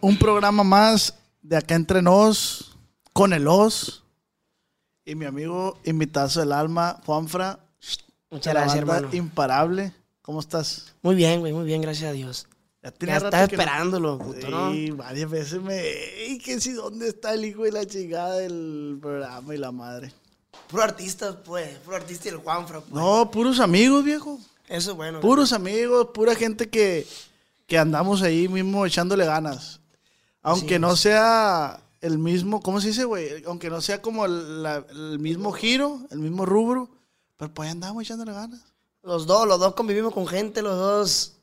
Un programa más de acá entre nos, con el Os y mi amigo invitazo del alma, Juanfra. Muchas gracias, hermano. Imparable. ¿Cómo estás? Muy bien, güey, muy bien, gracias a Dios. Ya, Ya estaba esperándolo, puto, ¿no? Sí, varias veces me. ¡Ey, que si dónde está el hijo de la chingada del programa y la madre! Puro artista, pues, puro artista y el Juanfra, pues. No, puros amigos, viejo. Eso es bueno. Puros amigos, pura gente que, que andamos ahí mismo echándole ganas. Aunque no sea el mismo, ¿cómo se dice, güey? Aunque no sea como el, la- el mismo giro, el mismo rubro, pero pues ahí andamos echándole ganas. Los dos, los dos convivimos con gente, los dos.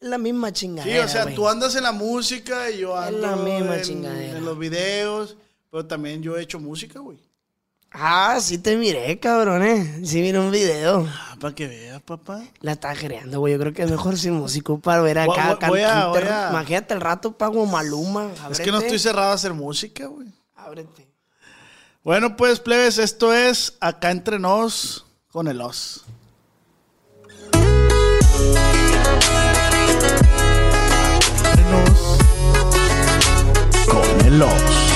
Es la misma Sí, chingadera. o sea, güey. tú andas en la música y yo Es ando la misma en, en los videos, pero también yo he hecho música, güey. Ah, sí te miré, cabrón, eh. Sí miré un video. Ah, para que veas, papá. La estaba creando, güey. Yo creo que es mejor sin músico para ver acá. voy- voy a- voy a- Imagínate el rato pago Maluma. Es que no estoy cerrado a hacer música, güey. Ábrete. Bueno, pues, plebes, esto es Acá Entre Nos con el Os. Entre Nos con el Os.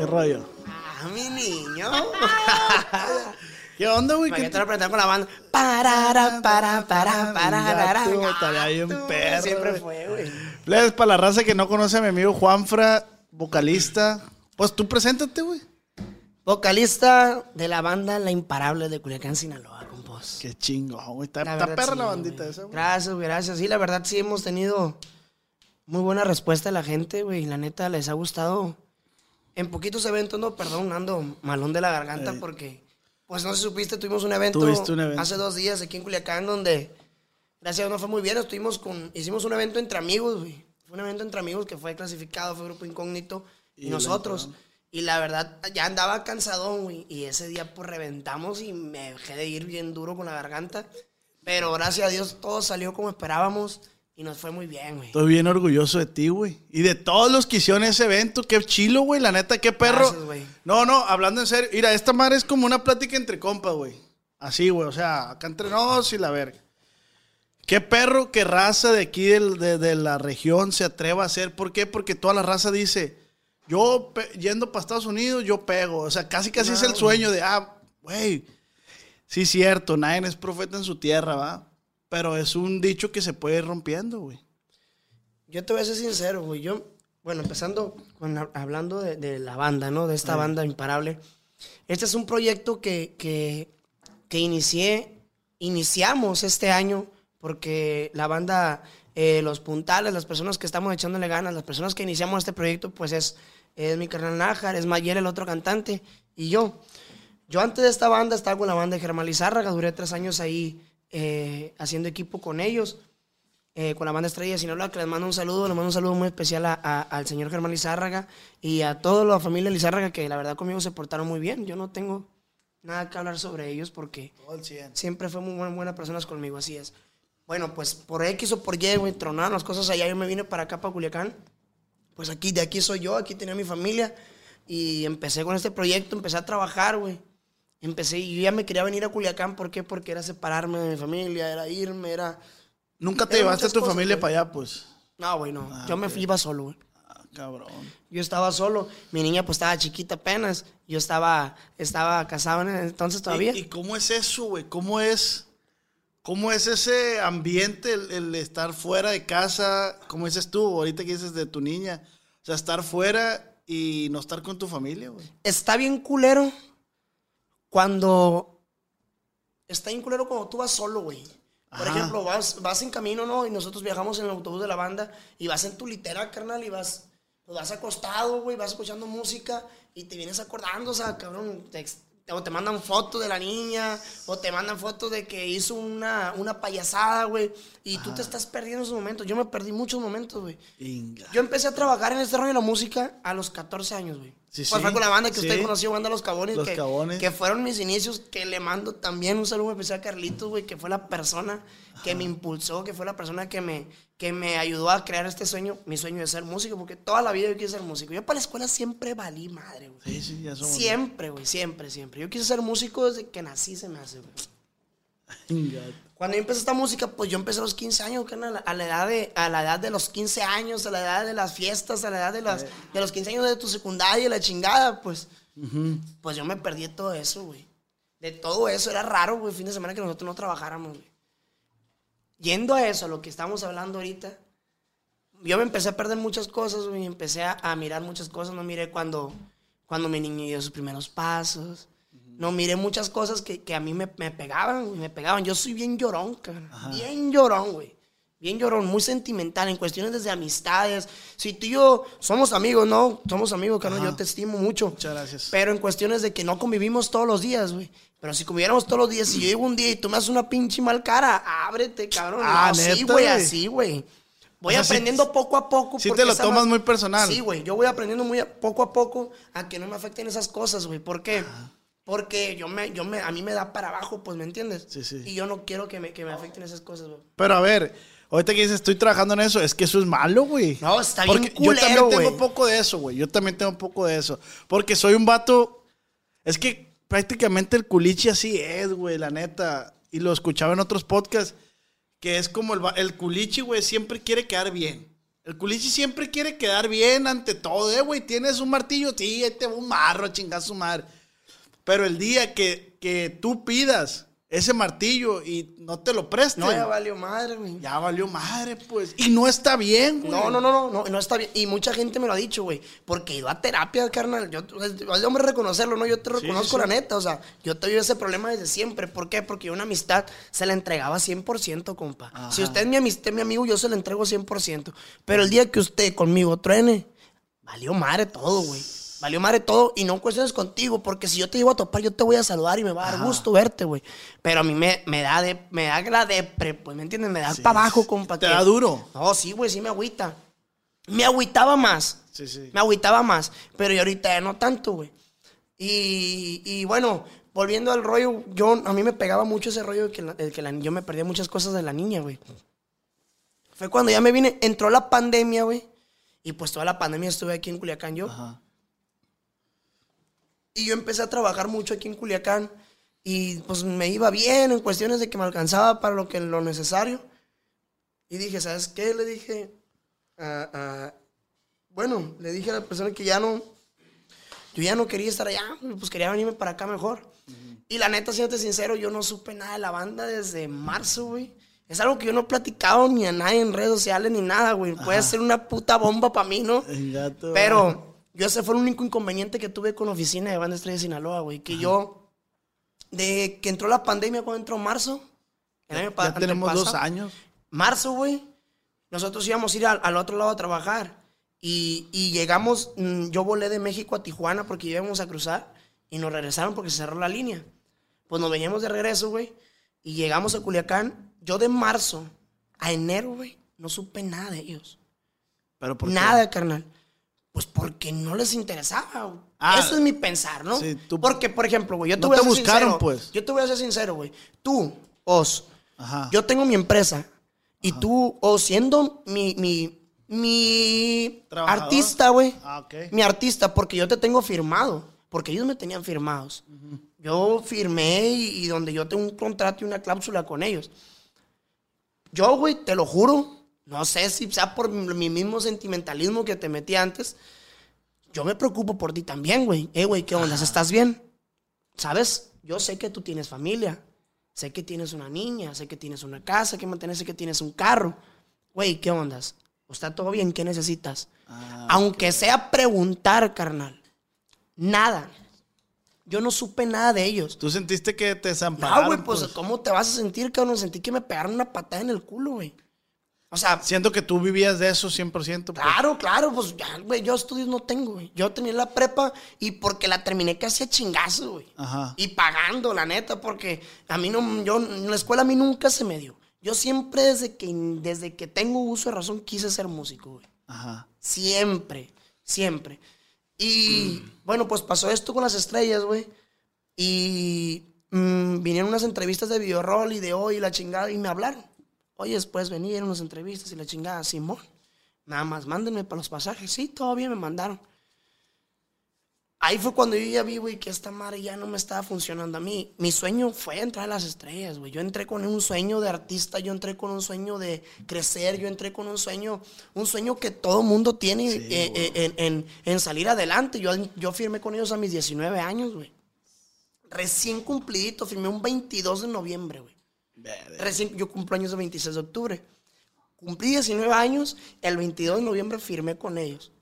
¿Qué rollo? Ah, mi niño. ¿Qué onda, güey? Para ¿Qué que te lo con la banda. Parara, para, para, para, para. Bien perro, Siempre güey. fue, güey. Plebes, para la raza que no conoce a mi amigo Juanfra, vocalista. Pues tú preséntate, güey. Vocalista de la banda La Imparable de Culiacán, Sinaloa, compos. Qué chingo, güey. Está, La está perra sí, la güey. bandita esa, güey. Gracias, güey, gracias. Sí, la verdad sí hemos tenido muy buena respuesta de la gente, güey. La neta les ha gustado. En poquitos eventos, no, perdón, ando malón de la garganta porque, pues no sé si supiste, tuvimos un evento, Tuviste un evento. hace dos días aquí en Culiacán donde, gracias a Dios, nos fue muy bien. Estuvimos con, hicimos un evento entre amigos, güey. Fue un evento entre amigos que fue clasificado, fue grupo incógnito y, Y nosotros. la Y la verdad, ya andaba cansadón, güey. Y ese día, pues, reventamos y me dejé de ir bien duro con la garganta. Pero gracias a Dios todo salió como esperábamos y nos fue muy bien, güey. Estoy bien orgulloso de ti, güey. Y de todos los que hicieron ese evento. Qué chilo, güey. La neta, qué perro. Gracias, güey. no, no, hablando en serio. Mira, esta madre es como una plática entre compas, güey. Así, güey. O sea, acá entre nos y la verga. Qué perro, qué raza de aquí de, de la región se atreva a hacer. ¿Por qué? Porque toda la raza dice, yo yendo para Estados Unidos, yo pego. O sea, casi casi es el sueño de, ah, güey, sí cierto, nadie es profeta en su tierra, ¿va? Pero es un dicho que se puede ir rompiendo, güey. Yo te voy a ser sincero, güey. Yo, bueno, empezando con, hablando de, de la banda, ¿no? De esta banda imparable. Este es un proyecto que, que, que inicié, iniciamos este año porque la banda, eh, los puntales, las personas que estamos echándole ganas, las personas que iniciamos este proyecto, pues es, es mi carnal Nájar, es Mayer, el otro cantante, y yo. Yo antes de esta banda estaba con la banda de Germán Lizárraga, duré tres años ahí eh, haciendo equipo con ellos eh, con la banda Estrella de Sinaloa, que les mando un saludo, les mando un saludo muy especial a- a- al señor Germán Lizárraga y a toda la familia Lizárraga, que la verdad conmigo se portaron muy bien. Yo no tengo nada que hablar sobre ellos porque siempre fue muy buena- buenas personas conmigo, así es. Bueno, pues por X o por Y, güey, tronaron las cosas allá, yo me vine para acá, para Culiacán. Pues aquí, de aquí soy yo, aquí tenía mi familia y empecé con este proyecto, empecé a trabajar, güey. Empecé y yo ya me quería venir a Culiacán, ¿por qué? Porque era separarme de mi familia, era irme, era... Nunca te llevaste a tu cosas, familia güey. para allá, pues. No, güey, no. yo me fui, iba solo, güey. Ah, cabrón. Yo estaba solo. Mi niña, pues, estaba chiquita apenas. Yo estaba, estaba casado en ese entonces todavía. ¿Y, y cómo es eso, güey? ¿Cómo es? ¿Cómo es ese ambiente, el, el estar fuera de casa? Como dices tú, ahorita que dices de tu niña. O sea, estar fuera y no estar con tu familia, güey. Está bien culero cuando... Está bien culero cuando tú vas solo, güey. Por Ajá. ejemplo, vas, vas en camino, ¿no? Y nosotros viajamos en el autobús de la banda y vas en tu litera, carnal, y vas, pues vas acostado, güey, vas escuchando música y te vienes acordando, o sea, cabrón, te, o te mandan fotos de la niña, o te mandan fotos de que hizo una, una payasada, güey, y tú te estás perdiendo esos momentos. Yo me perdí muchos momentos, güey. Yo empecé a trabajar en este rollo de la música a los 14 años, güey. Sí, Pues sí. fue con la banda que Sí. usted conoció, banda Los Cabones. Los que, Cabones. Que fueron mis inicios, que le mando también un saludo especial a Carlitos, güey, que fue la persona que me impulsó, que fue la persona que me, que me ayudó a crear este sueño, mi sueño de ser músico, porque toda la vida yo quise ser músico. Yo para la escuela siempre valí madre, güey. Sí, sí, ya somos. Siempre, güey, siempre, siempre. Yo quise ser músico desde que nací, se me hace, güey. Cuando yo empecé esta música, pues yo empecé a los 15 años, carnal, a la edad de, a la edad de los 15 años, a la edad de las fiestas, a la edad de, las, de los 15 años de tu secundaria la chingada, pues. Pues yo me perdí de todo eso, güey. De todo eso, era raro, güey, fin de semana que nosotros no trabajáramos, güey. Yendo a eso, a lo que estamos hablando ahorita, yo me empecé a perder muchas cosas, güey, empecé a, a mirar muchas cosas, no miré cuando, cuando mi niño dio sus primeros pasos, no miré muchas cosas que, que a mí me, me pegaban, me pegaban. Yo soy bien llorón, cabrón, bien llorón, güey. Bien llorón, muy sentimental en cuestiones desde amistades. Si tú y yo somos amigos, ¿no? Somos amigos, carnal, yo te estimo mucho. Muchas gracias. Pero en cuestiones de que no convivimos todos los días, güey. Pero si conviviéramos todos los días, si yo llego un día y tú me haces una pinche mal cara, ábrete, cabrón. Ah, no, sí, ¿neta, güey, güey? así, güey. Voy O sea, sí- aprendiendo poco a poco. sí porque te lo tomas ma- muy personal. Sí, güey. Yo voy aprendiendo muy a- poco a poco a que no me afecten esas cosas, güey. ¿Por qué? Porque yo me, yo me, a mí me da para abajo, pues, ¿me entiendes? Sí, sí. Y yo no quiero que me, que me afecten esas cosas, güey. Pero a ver, ahorita que dices, estoy trabajando en eso, es que eso es malo, güey. No, está bien Porque yo culero, también tengo un poco de eso, güey. Yo también tengo un poco de eso. Porque soy un vato. Es que prácticamente el culichi así es, güey, la neta. Y lo escuchaba en otros podcasts. Que es como el, el culichi, güey, siempre quiere quedar bien. El culichi siempre quiere quedar bien ante todo, eh, güey. Tienes un martillo, sí, te va un marro, chingar su madre. Pero el día que, que tú pidas ese martillo y no te lo presten, No, ya valió madre, güey. ya valió madre, pues. Y no está bien, güey. No, no, no, no, no, no está bien. Y mucha gente me lo ha dicho, güey. Porque ido a terapia, carnal. Yo, de hombre reconocerlo, ¿no? Yo te reconozco sí. la neta. O sea, yo te ese problema desde siempre. ¿Por qué? Porque yo una amistad se la entregaba 100%, compa. Si usted es mi amistad, mi amigo, yo se la entrego 100%. Pero el día que usted conmigo truene, valió madre todo, güey. Valió madre todo y no cuestiones contigo, porque si yo te llevo a topar, yo te voy a saludar y me va a dar gusto verte, güey. Pero a mí me, me da de, me da la depre, pues, ¿me entiendes? Me da para abajo, compa. Te que- da duro. no, sí, güey, sí me agüita. Me agüitaba más. Sí, sí. Me agüitaba más. Pero yo ahorita ya no tanto, güey. Y, y bueno, volviendo al rollo, yo, a mí me pegaba mucho ese rollo de que, la- de que la- yo me perdía muchas cosas de la niña, güey. Fue cuando ya me vine, entró la pandemia, güey. Y pues toda la pandemia estuve aquí en Culiacán yo. Ajá. Y yo empecé a trabajar mucho aquí en Culiacán. Y pues me iba bien en cuestiones de que me alcanzaba para lo, que, lo necesario. Y dije, ¿sabes qué? Le dije, a- a- bueno, le dije a la persona que ya no, yo ya no quería estar allá, pues quería venirme para acá mejor. Y la neta, siéndote sincero, yo no supe nada de la banda desde marzo, güey. Es algo que yo no he platicado ni a nadie en redes sociales ni nada, güey. Puede ser una puta bomba para mí, ¿no? El gato. Pero yo ese fue el único inconveniente que tuve con la oficina de Banda Estrella de Sinaloa, güey. Que yo, de que entró la pandemia, cuando entró marzo, el año pa- ya tenemos dos años. Marzo, güey, nosotros íbamos a ir al, al otro lado a trabajar. Y, y llegamos, mm, yo volé de México a Tijuana porque íbamos a cruzar y nos regresaron porque se cerró la línea. Pues nos veníamos de regreso, güey, y llegamos a Culiacán. Yo de marzo a enero, güey, no supe nada de ellos. Pero ¿por qué? Nada, carnal. Pues porque no les interesaba. güey. Ah, Eso es mi pensar, ¿no? sí, tú- Porque, por ejemplo, güey, yo te No voy a te ser buscaron, sincero. pues. Yo te voy a ser sincero, güey. Tú, Os, Ajá. yo tengo mi empresa. Y tú, o siendo mi, mi, mi Trabajador. artista, güey. Ah, ok. Mi artista, porque yo te tengo firmado. Porque ellos me tenían firmados. Yo firmé y, y donde yo tengo un contrato y una cláusula con ellos. Yo, güey, te lo juro, no sé si sea por mi mi mismo sentimentalismo que te metí antes. Yo me preocupo por ti también, güey. Eh, güey, ¿qué onda? ¿Estás bien? ¿Sabes? Yo sé que tú tienes familia. Sé que tienes una niña, sé que tienes una casa que mantener, sé que tienes un carro. Güey, ¿qué ondas? ¿Está todo bien? ¿Qué necesitas? Ah, Aunque sea preguntar, carnal. Nada. Yo no supe nada de ellos. ¿Tú sentiste que te desampararon? No, güey, pues, ¿cómo te vas a sentir, cabrón? Sentí que me pegaron una patada en el culo, güey. O sea, Siento que tú vivías de eso 100%. pues. claro, claro, pues ya, güey, yo estudios no tengo, güey. Yo tenía la prepa y porque la terminé casi a chingazo, güey. Ajá. Y pagando, la neta, porque a mí no, yo, en la escuela a mí nunca se me dio. Yo siempre, desde que, desde que tengo uso de razón, quise ser músico, güey. Ajá. Siempre, siempre. Y bueno, pues pasó esto con las estrellas, güey. Y mm, vinieron unas entrevistas de videorol y de hoy y la chingada y me hablaron. Oye, después venían unas entrevistas y la chingada, Simón. Nada más, mándenme para los pasajes. Sí, todavía me mandaron. Ahí fue cuando yo ya vi, güey, que esta madre ya no me estaba funcionando a mí. Mi sueño fue entrar a las estrellas, güey. Yo entré con un sueño de artista, yo entré con un sueño de crecer, yo entré con un sueño, un sueño que todo mundo tiene eh, eh, en, en- en salir adelante. Yo, yo firmé con ellos a mis 19 años, güey. Recién cumplidito, firmé un 22 de noviembre, güey. Recién, yo cumplo años el 26 de octubre. Cumplí 19 años, el 22 de noviembre firmé con ellos.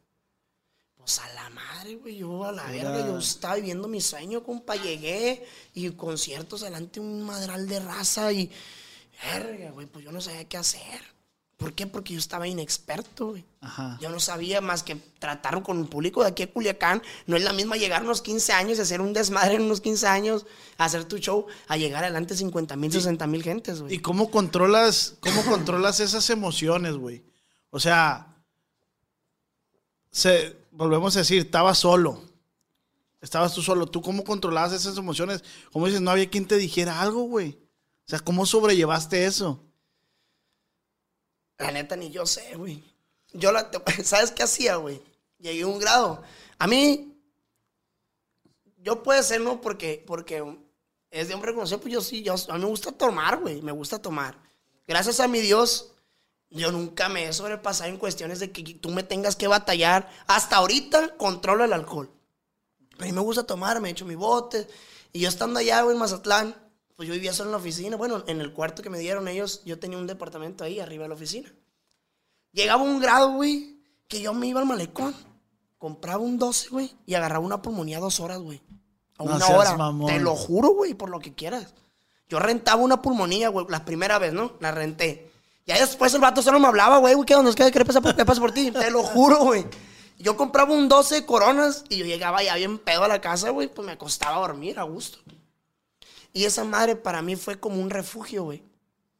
Pues a la madre, güey, yo a la verga, yo estaba viviendo mi sueño, compa, llegué y conciertos delante de un madral de raza y, verga, güey, pues yo no sabía qué hacer. ¿Por qué? Porque yo estaba inexperto, güey. Ajá. Yo no sabía más que tratar con el público de aquí a Culiacán. No es la misma llegar unos 15 años y hacer un desmadre en unos 15 años, hacer tu show, a llegar adelante 50 mil, 60 mil gentes, güey. ¿Y cómo controlas, cómo controlas esas emociones, güey? O sea, se, volvemos a decir, estabas solo. Estabas tú solo. ¿Tú cómo controlabas esas emociones? Como dices, no había quien te dijera algo, güey. O sea, ¿cómo sobrellevaste eso? La neta, ni yo sé, güey. Yo la, ¿sabes qué hacía, güey? Llegué a un grado. A mí, yo puede ser, ¿no? Porque, porque es de hombre conocido, pues yo sí, yo, a mí me gusta tomar, güey. Me gusta tomar. Gracias a mi Dios, yo nunca me he sobrepasado en cuestiones de que tú me tengas que batallar. Hasta ahorita controlo el alcohol. A mí me gusta tomar, me echo mi bote. Y yo estando allá, güey, en Mazatlán, pues yo vivía solo en la oficina. Bueno, en el cuarto que me dieron ellos, yo tenía un departamento ahí arriba de la oficina. Llegaba un grado, güey, que yo me iba al malecón, compraba un 12, güey, y agarraba una pulmonía dos horas, güey. A No una hora. mamón. Te lo juro, güey, por lo que quieras. Yo rentaba una pulmonía, güey, la primera vez, ¿no? La renté. Ya después el vato solo me hablaba, güey, güey, ¿qué onda? ¿Qué, qué pasa por, qué pasa por ti? Te lo juro, güey. Yo compraba un 12 coronas y yo llegaba ya bien pedo a la casa, güey, pues me acostaba a dormir a gusto. Y esa madre para mí fue como un refugio, güey.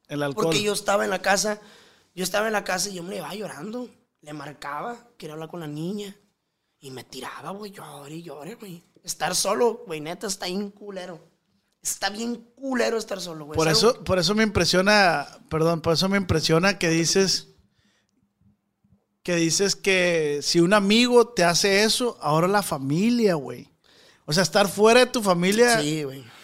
El alcohol. Porque yo estaba en la casa, yo estaba en la casa y yo me iba llorando. Le marcaba, quería hablar con la niña. Y me tiraba, güey, llore y llore, güey. Estar solo, güey, neta, está bien culero. Está bien culero estar solo, güey. Por Es eso, por eso me impresiona, perdón, por eso me impresiona que dices que dices que si un amigo te hace eso, ahora la familia, güey. O sea, estar fuera de tu familia. Sí, güey.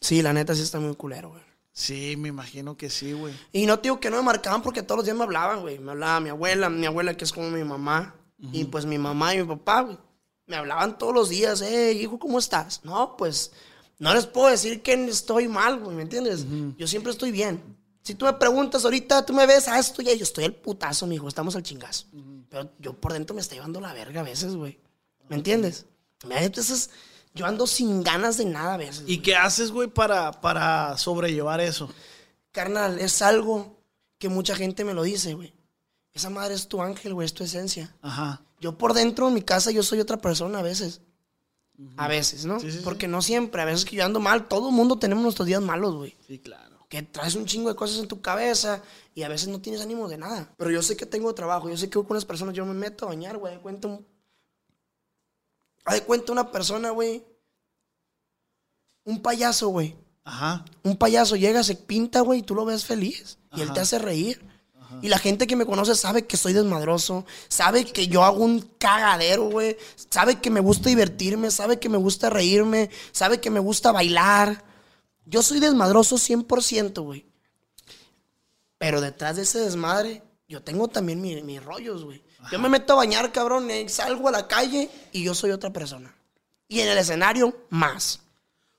Sí, la neta sí está muy culero, güey. me imagino que sí, güey. Y no te digo que no me marcaban porque todos los días me hablaban, güey. Me hablaba mi abuela, mi abuela que es como mi mamá. Y pues mi mamá y mi papá, güey. Me hablaban todos los días, eh, hijo, ¿cómo estás? No, pues no les puedo decir que estoy mal, güey, ¿me entiendes? Yo siempre estoy bien. Si tú me preguntas ahorita, tú me ves, ah, estoy ahí, yo estoy al putazo, mijo, estamos al chingazo. Pero yo por dentro me está llevando la verga a veces, güey. ¿Me entiendes? Entonces, yo ando sin ganas de nada a veces. ¿Y qué haces, güey, para, para sobrellevar eso? Carnal, es algo que mucha gente me lo dice, güey. Esa madre es tu ángel, güey, es tu esencia. Ajá. Yo por dentro de mi casa, yo soy otra persona a veces. A veces, ¿no? Sí, sí, sí. Porque no siempre. A veces que yo ando mal. Todo el mundo tenemos nuestros días malos, güey. Sí, claro. Que traes un chingo de cosas en tu cabeza y a veces no tienes ánimo de nada. Pero yo sé que tengo trabajo. Yo sé que con unas personas yo me meto a bañar, güey. De cuenta un... Haz de cuenta una persona, güey. Un payaso, güey. Ajá. Un payaso llega, se pinta, güey, y tú lo ves feliz. Y él te hace reír. Y la gente que me conoce sabe que soy desmadroso, sabe que yo hago un cagadero, güey. Sabe que me gusta divertirme, sabe que me gusta reírme, sabe que me gusta bailar. Yo soy desmadroso 100%, güey. Pero detrás de ese desmadre, yo tengo también mi- mis rollos, güey. Yo me meto a bañar, cabrón, y salgo a la calle y yo soy otra persona. Y en el escenario, más.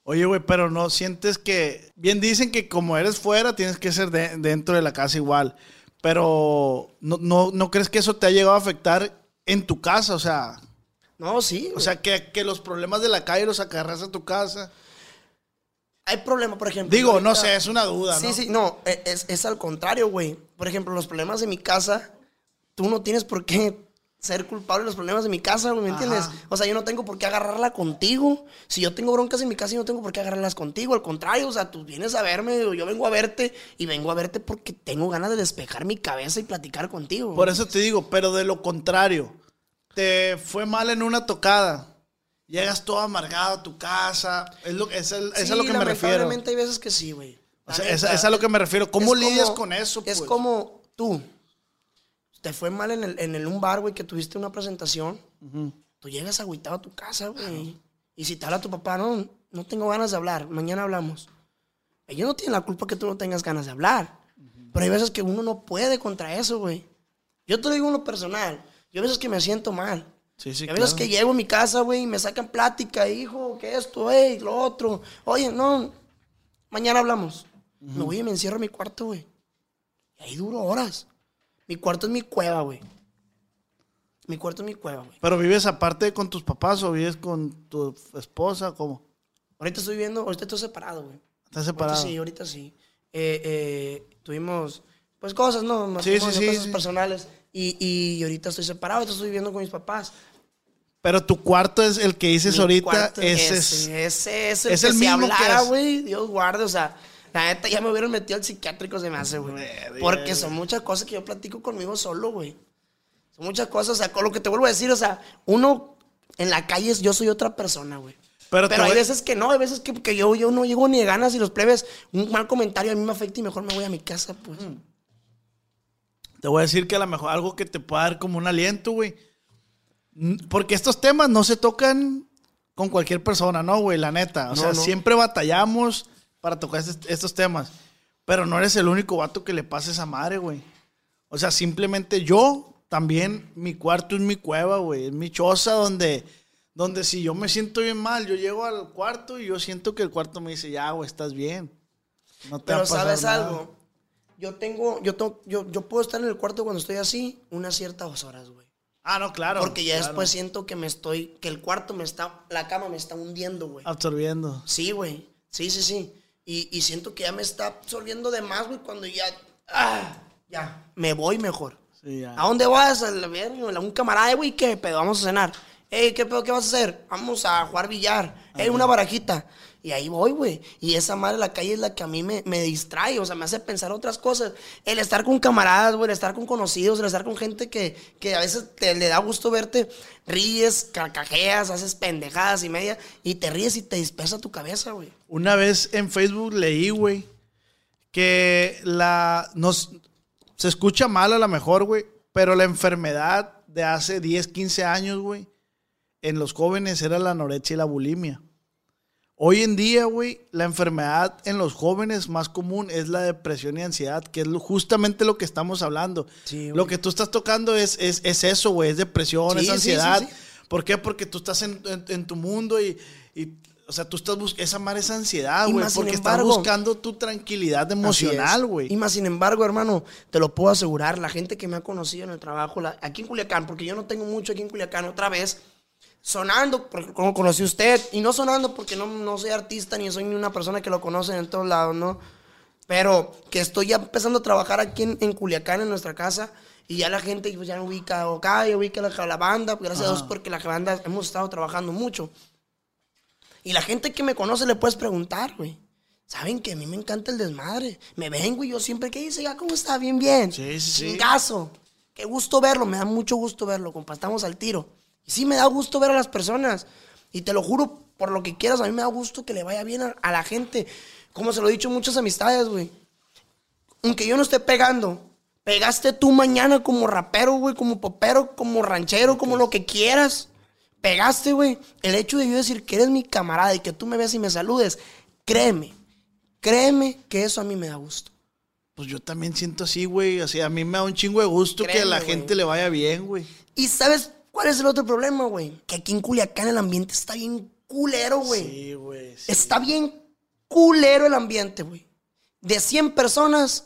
Oye, güey, pero no sientes que. Bien dicen que como eres fuera, tienes que ser de- dentro de la casa igual. Pero no, no, no crees que eso te ha llegado a afectar en tu casa, o sea. No, sí. O sea, que, que los problemas de la calle los acarreas a tu casa. hay problema, por ejemplo. Digo, no sé, es una duda, Sí, ¿no? sí, no, e- es, es al contrario, güey. Por ejemplo, los problemas de mi casa, tú no tienes por qué ser culpable de los problemas de mi casa, ¿me entiendes? O sea, yo no tengo por qué agarrarla contigo. Si yo tengo broncas en mi casa, yo no tengo por qué agarrarlas contigo. Al contrario, o sea, tú vienes a verme, o yo vengo a verte, y vengo a verte porque tengo ganas de despejar mi cabeza y platicar contigo. Por eso te digo, pero de lo contrario, te fue mal en una tocada. Llegas todo amargado a tu casa. Es, lo, es, el- es a lo que me refiero. lamentablemente hay veces que sí, güey. O sea, es, a lo que me refiero. ¿Cómo lidias como- con eso? Es pues? como tú. Te fue mal en, el, en el, un bar, güey, que tuviste una presentación. Tú llegas agüitado a tu casa, güey. Y si te habla tu papá, no, no tengo ganas de hablar. Mañana hablamos. Ellos no tienen la culpa que tú no tengas ganas de hablar. Pero hay veces que uno no puede contra eso, güey. Yo te lo digo en lo personal. Yo hay veces que me siento mal. Sí, sí, a veces claro. que llego a mi casa, güey, y me sacan plática, hijo, que esto, ey, lo otro. Oye, no, mañana hablamos. Me voy y me encierro en mi cuarto, güey. Y ahí duro horas. Mi cuarto es mi cueva, güey. Mi cuarto es mi cueva, güey. ¿Pero vives aparte con tus papás o vives con tu esposa? ¿Cómo? Ahorita estoy viendo, ahorita estoy separado, güey. ¿Estás Ahorita separado? sí, ahorita sí. Eh, eh, tuvimos, pues, cosas, ¿no? Nos Sí, sí, sí, cosas personales. Y, y ahorita estoy separado, ahorita estoy viviendo con mis papás. Pero tu cuarto es el que dices Mi ahorita. Ese es. ese, ese es el es que el mismo que hablara, es. güey, Dios guarde, o sea, la neta ya me hubieran metido al psiquiátrico se me hace, güey. Porque son muchas cosas que yo platico conmigo solo, güey. Son muchas cosas, o sea, con lo que te vuelvo a decir, o sea, uno en la calle yo soy otra persona, güey. Pero Pero, hay voy- veces que no, hay veces que, que yo, yo no llego ni de ganas y los plebes, un mal comentario a mí me afecta y mejor me voy a mi casa, pues. Mm. Te voy a decir que a lo mejor algo que te pueda dar como un aliento, güey. Porque estos temas no se tocan con cualquier persona, ¿no, güey? La neta. O No, sea, no. siempre batallamos para tocar est- estos temas. Pero no eres el único vato que le pasa esa madre, güey. O sea, simplemente yo también, mi cuarto es mi cueva, güey. Es mi choza donde, donde si yo me siento bien mal, yo llego al cuarto y yo siento que el cuarto me dice, ya, güey, estás bien. No te va a Pero pasar sabes nada". algo, yo tengo, yo, to- yo, yo puedo estar en el cuarto cuando estoy así unas ciertas horas, güey. Ah, no, claro. Porque ya claro. después siento que me estoy, que el cuarto me está, la cama me está hundiendo, güey. Absorbiendo. Sí, güey. Sí, sí, sí. Y, y siento que ya me está absorbiendo de más, güey, cuando ya, ah, ya, me voy mejor. Sí, ya. ¿A dónde vas? A la verga, a un camarada, güey, ¿qué pedo? Vamos a cenar. Ey, ¿qué pedo? ¿Qué vas a hacer? Vamos a jugar billar. Ey, una barajita. Y ahí voy, güey. Y esa madre de la calle es la que a mí me, me distrae, o sea, me hace pensar otras cosas. El estar con camaradas, güey, el estar con conocidos, el estar con gente que, que a veces te, le da gusto verte, ríes, carcajeas, haces pendejadas y media, y te ríes y te dispersa tu cabeza, güey. Una vez en Facebook leí, güey, que la. Nos, se escucha mal a lo mejor, güey, pero la enfermedad de hace 10, 15 años, güey, en los jóvenes era la anorexia y la bulimia. Hoy en día, güey, la enfermedad en los jóvenes más común es la depresión y ansiedad, que es justamente lo que estamos hablando. Sí, lo que tú estás tocando es, es, es eso, güey, es depresión, Sí, es ansiedad. sí, sí. ¿Por qué? Porque tú estás en, en- en tu mundo y, y, o sea, tú estás buscando, esa madre es ansiedad, güey, porque estás buscando tu tranquilidad emocional, güey. Y más sin embargo, hermano, te lo puedo asegurar, la gente que me ha conocido en el trabajo, la- aquí en Culiacán, porque yo no tengo mucho aquí en Culiacán, otra vez, sonando, porque como conocí usted, y no sonando porque no, no soy artista ni soy ni una persona que lo conoce en todos lados, ¿no? Pero que estoy ya empezando a trabajar aquí en, en Culiacán, en nuestra casa, y ya la gente pues, ya ubica, o ya ubica la, la banda, gracias a Dios porque la banda hemos estado trabajando mucho. Y la gente que me conoce le puedes preguntar, güey. Saben que a mí me encanta el desmadre. Me ven, güey, yo siempre que dice, ya, ¿cómo está? Bien, bien. Sí, sí, sí. Chingazo. Qué gusto verlo, me da mucho gusto verlo, compa. Estamos al tiro. Y sí, me da gusto ver a las personas. Y te lo juro, por lo que quieras, a mí me da gusto que le vaya bien a, a la gente. Como se lo he dicho muchas amistades, güey. Aunque yo no esté pegando, pegaste tú mañana como rapero, güey, como popero, como ranchero, como lo que quieras. Pegaste, güey. El hecho de yo decir que eres mi camarada y que tú me ves y me saludes, créeme, créeme que eso a mí me da gusto. Pues yo también siento así, güey. O sea, a mí me da un chingo de gusto que a la gente le vaya bien, güey. Y ¿sabes cuál es el otro problema, güey? Que aquí en Culiacán el ambiente está bien culero, güey. Sí, güey. sí. Está bien culero el ambiente, güey. De 100 personas,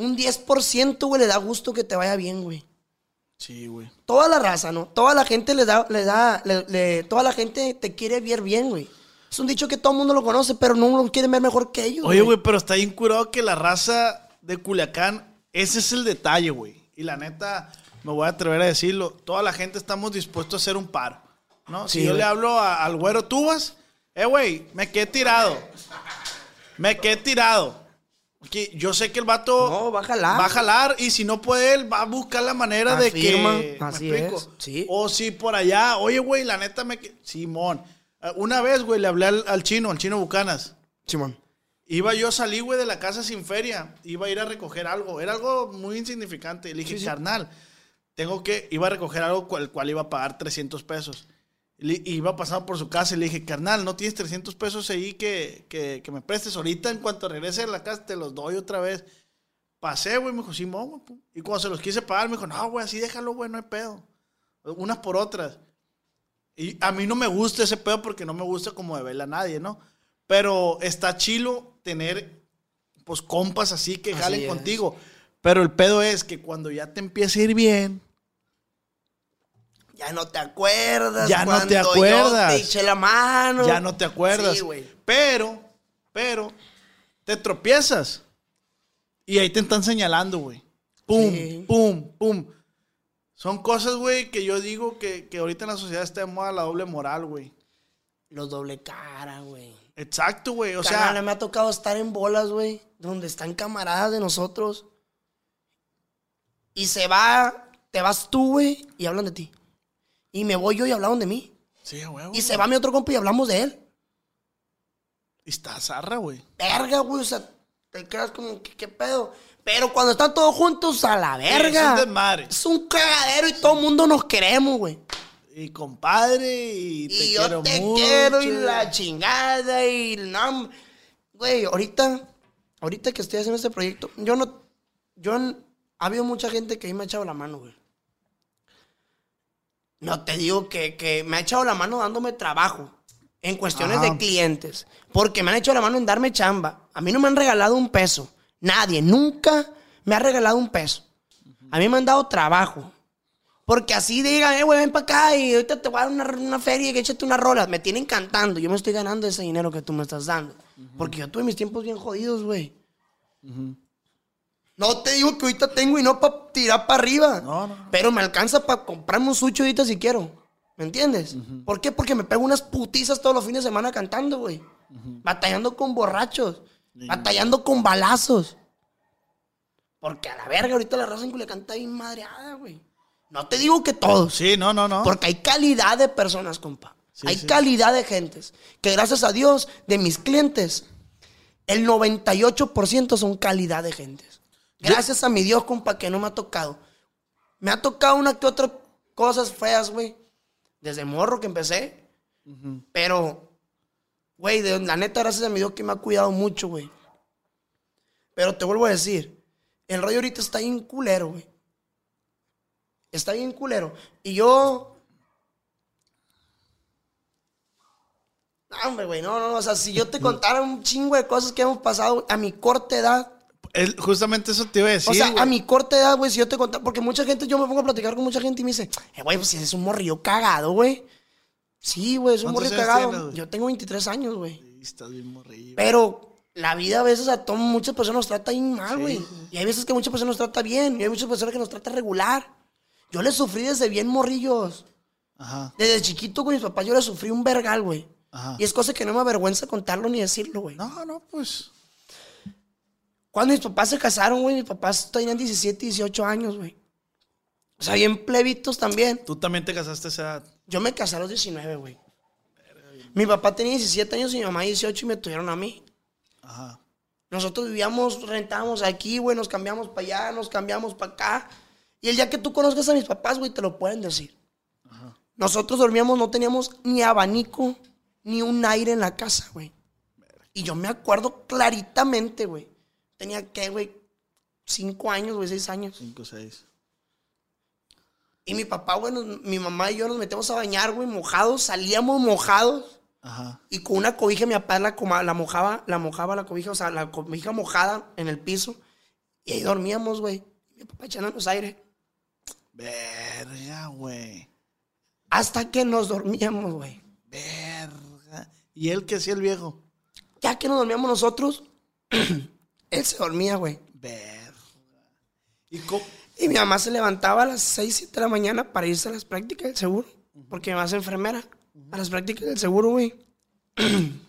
Un 10%, güey, le da gusto que te vaya bien, güey. Sí, güey. Toda la raza, ¿no? Toda la gente le da, le da, le- le- toda la gente te quiere ver bien, güey. Es un dicho que todo el mundo lo conoce, pero no lo quieren ver mejor que ellos. Oye, güey, pero está bien curado que la raza de Culiacán, ese es el detalle, güey. Y la neta, me voy a atrever a decirlo, toda la gente estamos dispuestos a hacer un paro, ¿no? Si yo le hablo a- al güero Tubas, eh, güey, me quedé tirado. Me quedé tirado. Que yo sé que el vato No, va a jalar. va a jalar y si no puede él, va a buscar la manera de que... ¿me así explico? es, sí. O si por allá, oye, güey, la neta me... Simón. Eh, Una vez, güey, le hablé al, al chino, al chino Bucanas. Simón. Iba yo a salir, güey, de la casa sin feria. Iba a ir a recoger algo. Era algo muy insignificante. Le dije, carnal, tengo que... Iba a recoger algo cual, el cual iba a pagar 300 pesos. Le- iba pasando por su casa y le dije, carnal, ¿no tienes 300 pesos ahí que, que, que me prestes? Ahorita, en cuanto regrese a la casa, te los doy otra vez. Pasé, güey, me dijo, sí, mo, güey, pum". Y cuando se los quise pagar, me dijo, no, güey, así déjalo, güey, no hay pedo. Unas por otras. Y a mí no me gusta ese pedo porque no me gusta como de verla a nadie, ¿no? Pero está chilo tener, pues, compas así que Así jalen es. contigo. Pero el pedo es que cuando ya te empieza a ir bien, Ya no te acuerdas. Ya no te cuando yo acuerdas. te eché la mano. ya no te acuerdas. Sí, güey. pero, pero, te tropiezas. Y ahí te están señalando, güey. Pum, Sí. pum, pum. Son cosas, güey, que yo digo que, que ahorita en la sociedad está de moda la doble moral, güey. Los doble cara, güey. Exacto, güey. O Carnal, sea, me ha tocado estar en bolas, güey, donde están camaradas de nosotros. Y se va, te vas tú, güey, y hablan de ti. Y me voy yo y hablaron de mí. sí, güey. Y se va mi otro compa y hablamos de él. Y está zarra, güey. Verga, güey, o sea, te quedas como, ¿qué, qué pedo? Pero cuando están todos juntos, a la Es verga. un desmadre. Es un cagadero y todo el mundo nos queremos, güey. Y compadre, y te Y yo quiero te mucho. quiero y la chingada y no. Güey, ahorita, ahorita que estoy haciendo este proyecto, yo no, yo, ha habido mucha gente que ahí me ha echado la mano, güey. No te digo que, que me ha echado la mano dándome trabajo en cuestiones Ajá. de clientes, porque me han echado la mano en darme chamba. A mí no me han regalado un peso. Nadie, nunca me ha regalado un peso. A mí me han dado trabajo. Porque así digan, eh, güey, ven para acá y ahorita te voy a dar una, una feria y échate una rola. Me tienen cantando. Yo me estoy ganando ese dinero que tú me estás dando. Porque yo tuve mis tiempos bien jodidos, güey. No te digo que ahorita tengo y no para tirar para arriba. No, no, no. Pero me alcanza para comprarme un sucho ahorita si quiero. ¿Me entiendes? ¿Por qué? Porque me pego unas putizas todos los fines de semana cantando, güey. Batallando con borrachos. Batallando con balazos. Porque a la verga ahorita la raza en Culiacán está bien madreada, güey. No te digo que todos. Sí, no, no, no. Porque hay calidad de personas, compa. Sí, hay sí. calidad de gentes. Que gracias a Dios, de mis clientes, el 98% son calidad de gentes. Gracias a mi Dios, compa, que no me ha tocado. Me ha tocado una que otra cosas feas, güey. Desde morro que empecé. Pero, güey, de la neta, gracias a mi Dios que me ha cuidado mucho, güey. Pero te vuelvo a decir, el rollo ahorita está bien culero, güey. Está bien culero. Y yo. No, hombre, güey, no, no, o sea, si yo te contara un chingo de cosas que hemos pasado a mi corta edad. Justamente eso te iba a decir. o sea, güey. a mi corta edad, güey, si yo te contara. Porque mucha gente, yo me pongo a platicar con mucha gente y me dice, eh, güey, pues si es un morrillo cagado, güey. Sí, güey, es un ¿Cuántos morrillo cagado. tienes, yo tengo 23 años, güey. Sí, estás bien morrillo. Pero la vida a veces a to- muchas personas nos trata bien mal, güey. Y hay veces que muchas personas nos trata bien. Y hay muchas personas que nos trata regular. Yo le sufrí desde bien morrillos. Ajá. Desde chiquito con mis papás yo le sufrí un vergal, güey. Ajá. Y es cosa que no me avergüenza contarlo ni decirlo, güey. No, no, pues. Cuando mis papás se casaron, güey, mis papás tenían 17, 18 años, güey. O sea, bien plebitos también. Tú también te casaste a esa edad. Yo me casé a los 19, güey. Mi papá tenía 17 años y mi mamá 18 y me tuvieron a mí. Ajá. Nosotros vivíamos, rentábamos aquí, güey, nos cambiamos para allá, nos cambiamos para acá. Y el día que tú conozcas a mis papás, güey, te lo pueden decir. Nosotros dormíamos, no teníamos ni abanico, ni un aire en la casa, güey. Y yo me acuerdo claritamente, güey. Tenía que, güey, cinco años, güey, seis años. 5, 6. Y mi papá, güey, nos- mi mamá y yo nos metemos a bañar, güey, mojados, salíamos mojados. Ajá. Y con una cobija mi papá la, la mojaba, la mojaba la cobija, o sea, la cobija mojada en el piso. Y ahí dormíamos, güey. Mi papá echándonos aire. Verga, güey. Hasta que nos dormíamos, güey. Verga. ¿Y él qué hacía el viejo? Ya que nos dormíamos nosotros, él se dormía, güey. Verga. ¿Y cómo? Y mi mamá se levantaba a las 6, 7 de la mañana para irse a las prácticas del seguro. Porque mi mamá es enfermera. A las prácticas del seguro, güey.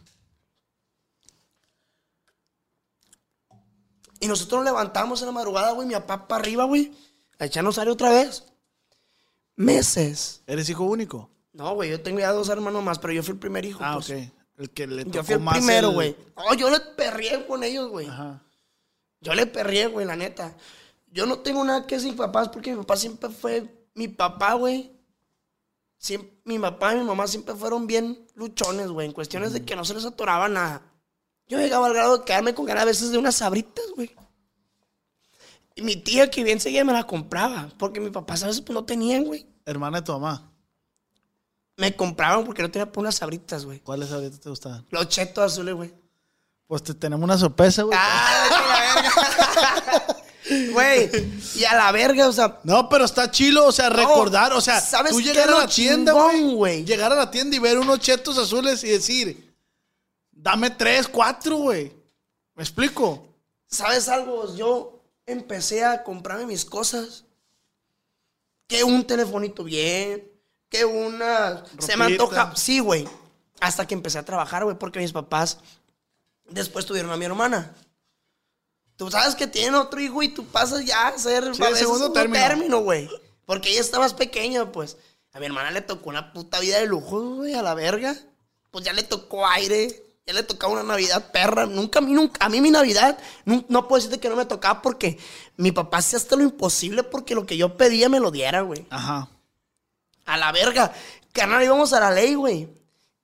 y nosotros nos levantamos en la madrugada, güey. Mi papá para arriba, güey. A echarnos aire otra vez. Meses. ¿Eres hijo único? No, güey, yo tengo ya dos hermanos más, pero yo fui el primer hijo. Ah, pues. ok. El que le tocó Yo fui el más primero, el- güey. No, yo le perrié con ellos, güey. Ajá. Yo le perrié, güey, la neta. Yo no tengo nada que decir papás porque mi papá siempre fue mi papá, güey. Siem- mi papá y mi mamá siempre fueron bien luchones, güey, en cuestiones de que no se les atoraba nada. Yo llegaba al grado de quedarme con ganas a veces de unas sabritas, güey. Y mi tía que bien seguía me la compraba, porque mi papá a veces pues, no tenían, güey. Hermana de tu mamá. Me compraban porque no tenía por unas sabritas, güey. ¿Cuáles ahorita te gustaban? Los chetos azules, güey. Pues te tenemos una sorpresa, güey. ¡Ah! Güey, y a la verga, o sea, No, pero está chilo, o sea, recordar, o sea, ¿sabes tú llegar a la tienda, güey, llegar a la tienda y ver unos chetos azules y decir, dame tres, cuatro, güey. ¿Me explico? ¿Sabes algo? Yo empecé a comprarme mis cosas. Que un telefonito bien, que una... Se me antoja... Sí, güey. Hasta que empecé a trabajar, güey, porque mis papás después tuvieron a mi hermana. Tú sabes que tienen otro hijo y tú pasas ya a ser Sí, el segundo término. término, güey. Porque ella está más pequeña, pues. A mi hermana le tocó una puta vida de lujo, güey, a la verga. Pues ya le tocó aire, ya le tocaba una Navidad perra. Nunca, a mí, nunca, a mí mi Navidad, no, no puedo decirte que no me tocaba porque mi papá hacía hasta lo imposible porque lo que yo pedía me lo diera, güey. Ajá. A la verga. Carnal, íbamos a la ley, güey.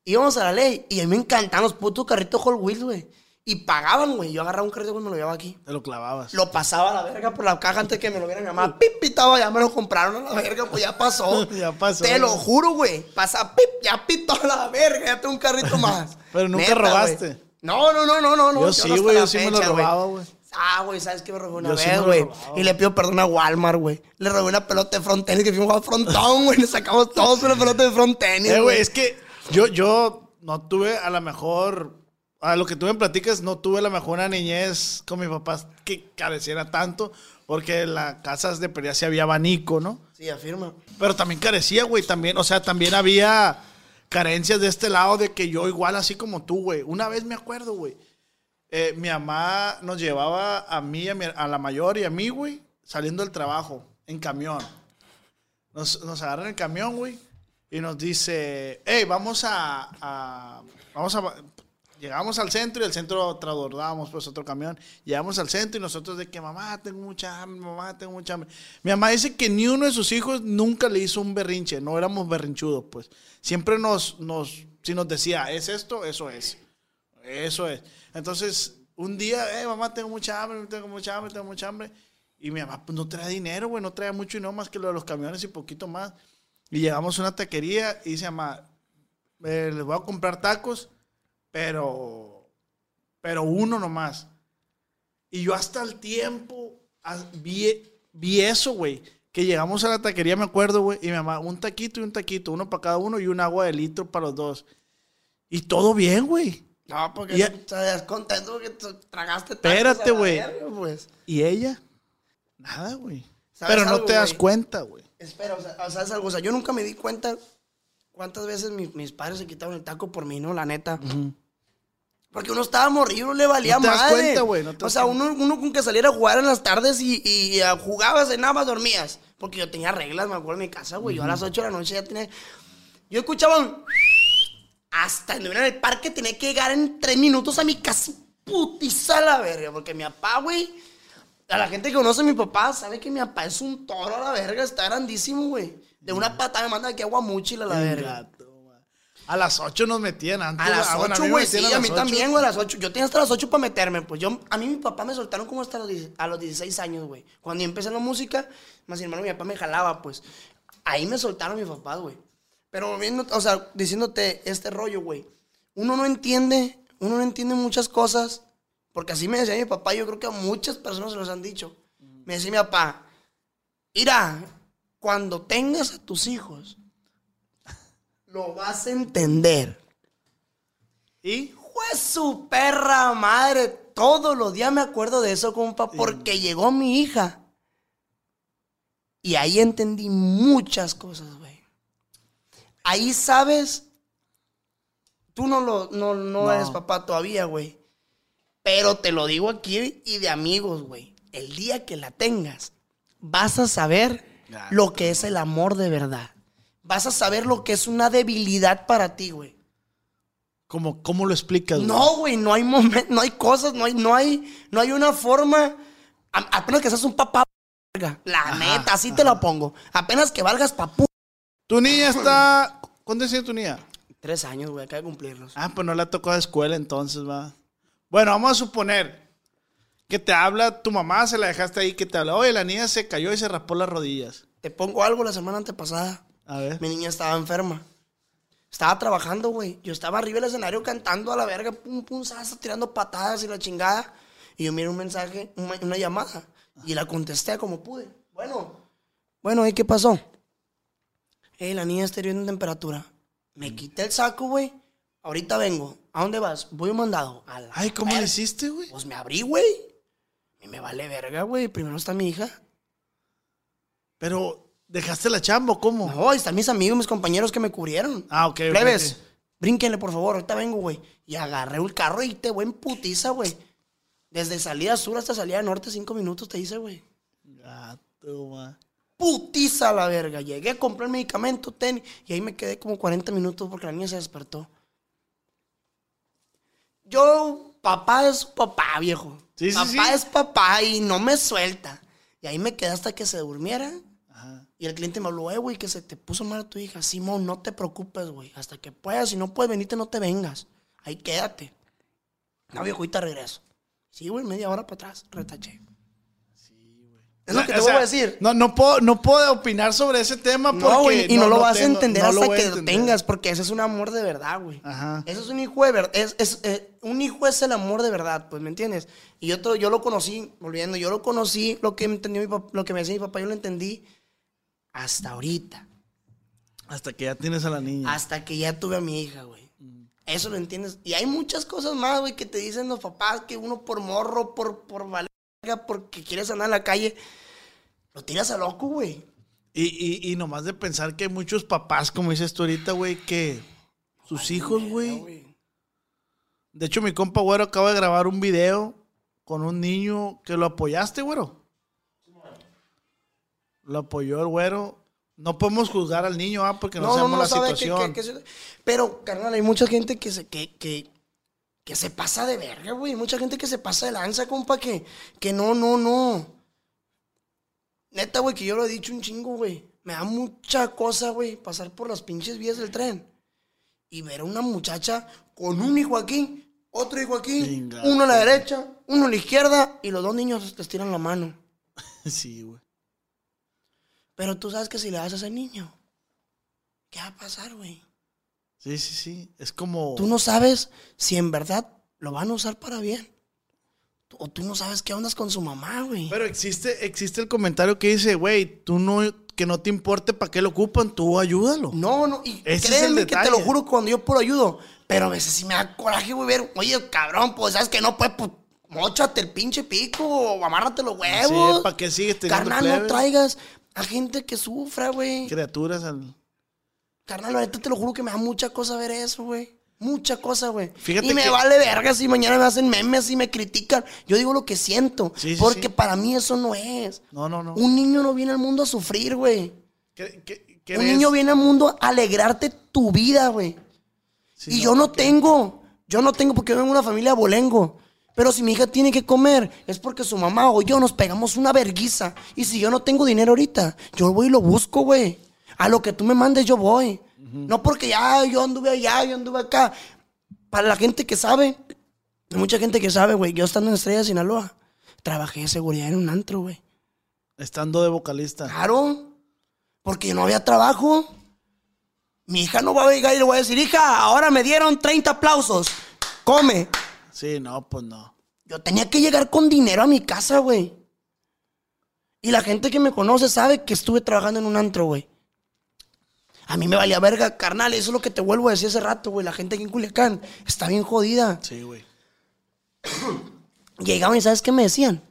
Íbamos a la ley. Y a mí me encantaban los putos carritos Hot Wheels, güey. Y pagaban, güey. Yo agarraba un carrito cuando me lo llevaba aquí. Te lo clavabas. Lo pasaba a la verga por la caja antes que me lo vieran mi mamá. Pip, pitaba, ya me lo compraron a la verga, pues ya pasó. Ya pasó. Te lo juro, güey. Pasa, pip, ya pitó a la verga, ya tengo un carrito más. Pero nunca Neta, robaste. güey. No, no, no, no, no. Yo sí, güey, yo sí me lo robaba, güey. Ah, güey, ¿sabes qué me robé una Yo vez, lo güey? y le pido perdón a Walmart, güey. Le robé una pelota de frontenis que fuimos a frontón, güey. Le sacamos todos una pelota de frontenis, Eh, güey, es que yo, yo no tuve a la mejor. A lo que tú me platicas, no tuve la mejor niñez con mis papás que careciera tanto, porque en las casas de pelea sí había abanico, ¿no? Sí, afirma. Pero también carecía, güey, también, o sea, también había carencias de este lado de que yo igual así como tú, güey. Una vez me acuerdo, güey, eh, mi mamá nos llevaba a mí, a, mi- a la mayor y a mí, güey, saliendo del trabajo en camión. Nos, nos agarran el camión, güey, y nos dice, hey, vamos a, a- vamos a, llegamos al centro y el centro transbordábamos pues otro camión, llegamos al centro y nosotros de que mamá, tengo mucha hambre, mamá, tengo mucha hambre. Mi mamá dice que ni uno de sus hijos nunca le hizo un berrinche, no éramos berrinchudos, pues. Siempre nos, nos, si nos decía, es esto, eso es. Eso es. Entonces, un día, eh, mamá, tengo mucha hambre, tengo mucha hambre, tengo mucha hambre. Y mi mamá, pues no trae dinero, güey, no trae mucho y no más que lo de los camiones y poquito más. Y llegamos a una taquería y dice, mamá, eh, les voy a comprar tacos, pero, pero uno nomás. Y yo hasta el tiempo vi, vi eso, güey. Que llegamos a la taquería, me acuerdo, güey. Y mi mamá, un taquito y un taquito, uno para cada uno y un agua de litro para los dos. Y todo bien, güey. No, porque tú estás contento porque tragaste tacos Espérate, güey. Pues. ¿Y ella? Nada, güey. ¿Sabes Pero no algo, te das cuenta, güey. Espera, o sea, ¿sabes algo? O sea, yo nunca me di cuenta cuántas veces mis, mis padres se quitaron el taco por mí, ¿no? La neta. Porque uno estaba morrido, no le valía No te das madre. cuenta, no te o sea, uno, uno con que saliera a jugar en las tardes y, y, ah, jugabas, cenabas, dormías. Porque yo tenía reglas, me acuerdo en mi casa, güey. Yo a las 8 de la noche ya tenía. Yo escuchaba un. hasta en el parque tenía que llegar en tres minutos a mi casa. Putiza la verga, porque mi papá, güey. A la gente que conoce a mi papá sabe que mi papá es un toro a la verga, está grandísimo, güey. De una patada me manda aquí a la verga. A las 8 nos metían antes. A las ah, bueno, 8, mí me güey, sí, a mí también, güey, a las 8. Yo tenía hasta las 8 para meterme, pues yo, a mí mi papá me soltaron como hasta los, 10 a los 16 años, güey. Cuando yo empecé la música, más hermano, mi papá me jalaba, pues. Ahí me soltaron mis papás, güey. Pero viendo, o sea, diciéndote este rollo, güey. Uno no entiende, uno no entiende muchas cosas, porque así me decía mi papá, yo creo que a muchas personas se los han dicho. Me decía mi papá, mira, cuando tengas a tus hijos, lo vas a entender. ¿Y? Pues su perra madre. Todos los días me acuerdo de eso, compa, porque llegó mi hija. Y ahí entendí muchas cosas, güey. Ahí sabes. Tú no lo no, no No. eres papá todavía, güey. Pero te lo digo aquí y de amigos, güey. El día que la tengas, vas a saber lo que es el amor de verdad. Vas a saber lo que es una debilidad para ti, güey. ¿Cómo, ¿Cómo lo explicas? güey? No, güey, no hay momento, no hay cosas, no hay, no hay, no hay una forma. A- apenas que seas un papá, la Ajá, neta, así te la pongo. Apenas que valgas papú. Tu niña está. ¿Cuánto tiene tu niña? Tres años, güey, acaba de cumplirlos. Ah, pues no le ha tocado a escuela entonces, va. Bueno, vamos a suponer que te habla tu mamá, se la dejaste ahí, que te habla, oye, la niña se cayó y se raspó las rodillas. Te pongo algo la semana antepasada. A ver. Mi niña estaba enferma. Estaba trabajando, güey. Yo estaba arriba del escenario cantando a la verga, pum, pum, salsa, tirando patadas y la chingada. Y yo miré un mensaje, una, una llamada. Y la contesté como pude. Bueno, bueno, ¿y qué pasó? Eh, la niña está en temperatura. Me quité el saco, güey. Ahorita vengo. ¿A dónde vas? Voy un mandado. A la Ay, ¿cómo le hiciste, güey? Pues me abrí, güey. Y me vale verga, güey. Primero está mi hija. Pero, ¿dejaste la chamba o cómo? No, están mis amigos, mis compañeros que me cubrieron. Ah, ok, Plebes, ok. brínquenle, por favor, ahorita vengo, güey. Y agarré el carro y te voy en putiza, güey. Desde salida sur hasta salida norte, cinco minutos te hice, güey. Gato, ma. Putiza a la verga. Llegué a comprar medicamento, tenis, y ahí me quedé como 40 minutos porque la niña se despertó. Yo, papá es papá, viejo. Sí, sí, papá sí. es papá y no me suelta. Y ahí me quedé hasta que se durmiera. Y el cliente me habló, eh, güey, que se te puso mal tu hija. Simón, no te preocupes, güey. Hasta que puedas, si no puedes venirte, no te vengas. Ahí quédate. No, viejo, ahorita regreso. Sí, güey, media hora para atrás, retaché. Es lo que te O voy sea, a decir. No, no, puedo, no puedo opinar sobre ese tema porque. No, güey, y no, lo vas tengo- a entender no lo hasta voy a que lo entender. tengas, porque ese es un amor de verdad, güey. Ajá. Eso es un hijo de verdad. Es, es, eh, un hijo es el amor de verdad, pues, ¿me entiendes? Y yo, yo lo conocí, volviendo, yo lo conocí, lo que, entendió mi lo que me decía mi papá, yo lo entendí hasta ahorita. Hasta que ya tienes a la niña. Hasta que ya tuve a mi hija, güey. Eso lo entiendes. Y hay muchas cosas más, güey, que te dicen los papás que uno por morro, por, por valer, porque quieres andar en la calle, lo tiras a loco, güey. Y, y, y nomás de pensar que hay muchos papás, como dices tú ahorita, güey, que sus hijos, güey. De hecho, mi compa, güero, acaba de grabar un video con un niño que lo apoyaste, güero. Lo apoyó el güero. No podemos juzgar al niño, ah, porque no, sabemos la sabe situación. pero, carnal, hay mucha gente que se, que, que, que se pasa de verga, güey. Mucha gente que se pasa de lanza, compa, que, que no, no, no. Neta, güey, que yo lo he dicho un chingo, güey. Me da mucha cosa, güey, pasar por las pinches vías del tren y ver a una muchacha con un hijo aquí, otro hijo aquí, Venga. uno a la derecha, uno a la izquierda y los dos niños les tiran la mano. Sí, güey. Pero tú sabes que si le das a ese niño, ¿qué va a pasar, güey? Sí, sí, sí. Es como. Tú no sabes si en verdad lo van a usar para bien. O tú no sabes qué ondas con su mamá, güey. Pero existe, existe el comentario que dice, güey, tú no, que no te importe para qué lo ocupan, tú ayúdalo. No, no, y Ese créeme que te lo juro cuando yo por ayudo. Pero a veces sí me da coraje, güey, ver, oye, cabrón, pues sabes que no puedes, pues, mochate el pinche pico o amárrate los huevos. Sí, ¿para qué sigues teniendo Carnal, no traigas a gente que sufra, güey. criaturas al. Carnal, la neta te lo juro que me da mucha cosa ver eso, güey. Mucha cosa, güey. Y me que- vale verga si mañana me hacen memes y me critican. Yo digo lo que siento. Sí, sí, porque sí. para mí eso no es. No, no, no. Un niño no viene al mundo a sufrir, güey. ¿Qué- qué- qué Un ves? niño viene al mundo a alegrarte tu vida, güey. y yo no tengo. Yo no tengo porque yo vengo de una familia bolengo. Pero si mi hija tiene que comer, es porque su mamá o yo nos pegamos una verguiza. Y si yo no tengo dinero ahorita, yo voy y lo busco, güey. A lo que tú me mandes, yo voy. No porque ya yo anduve allá, yo anduve acá. Para la gente que sabe, hay mucha gente que sabe, güey. Yo estando en Estrella de Sinaloa, trabajé de seguridad en un antro, güey. Estando de vocalista. Claro. Porque no había trabajo. Mi hija no va a llegar y le voy a decir, hija, ahora me dieron 30 aplausos. Come. Sí, no, pues no. Yo tenía que llegar con dinero a mi casa, güey. Y la gente que me conoce sabe que estuve trabajando en un antro, güey. A mí me valía verga, carnal. Eso es lo que te vuelvo a decir hace rato, güey. La gente aquí en Culiacán está bien jodida. Sí, güey. Llegaban y ¿sabes qué me decían?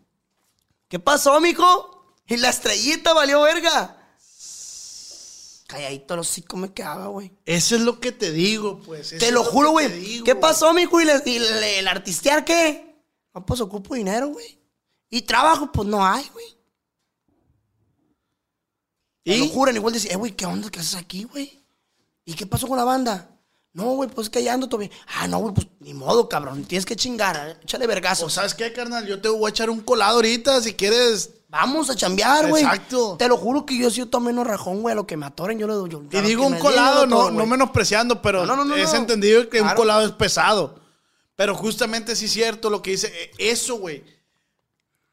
¿Qué pasó, mijo? Y la estrellita valió verga. Calladito los hocico me quedaba, güey. Eso es lo que te digo, pues. Eso Te lo juro, güey. ¿Qué pasó, mijo? ¿Y, le- y le- el artistear qué? No, pues ocupo dinero, güey. Y trabajo, pues no hay, güey. ¿Y? Lo juran, igual decía, eh, güey, ¿qué onda? ¿Qué haces aquí, güey? ¿Y qué pasó con la banda? No, güey, pues es que ya ando todavía. Ah, no, güey, pues ni modo, cabrón. Tienes que chingar, eh. échale vergazo. O sabes qué, carnal, yo te voy a echar un colado ahorita si quieres. Vamos a chambear, güey. Exacto. Te lo juro que yo sí tomo menos rajón, güey, a lo que me atoren, yo le doy. yo- Y digo un colado, yo no, todo, no menospreciando, pero No, no, no, es entendido que un colado es pesado. Pero justamente sí es cierto lo que dice. eh, Eso, güey.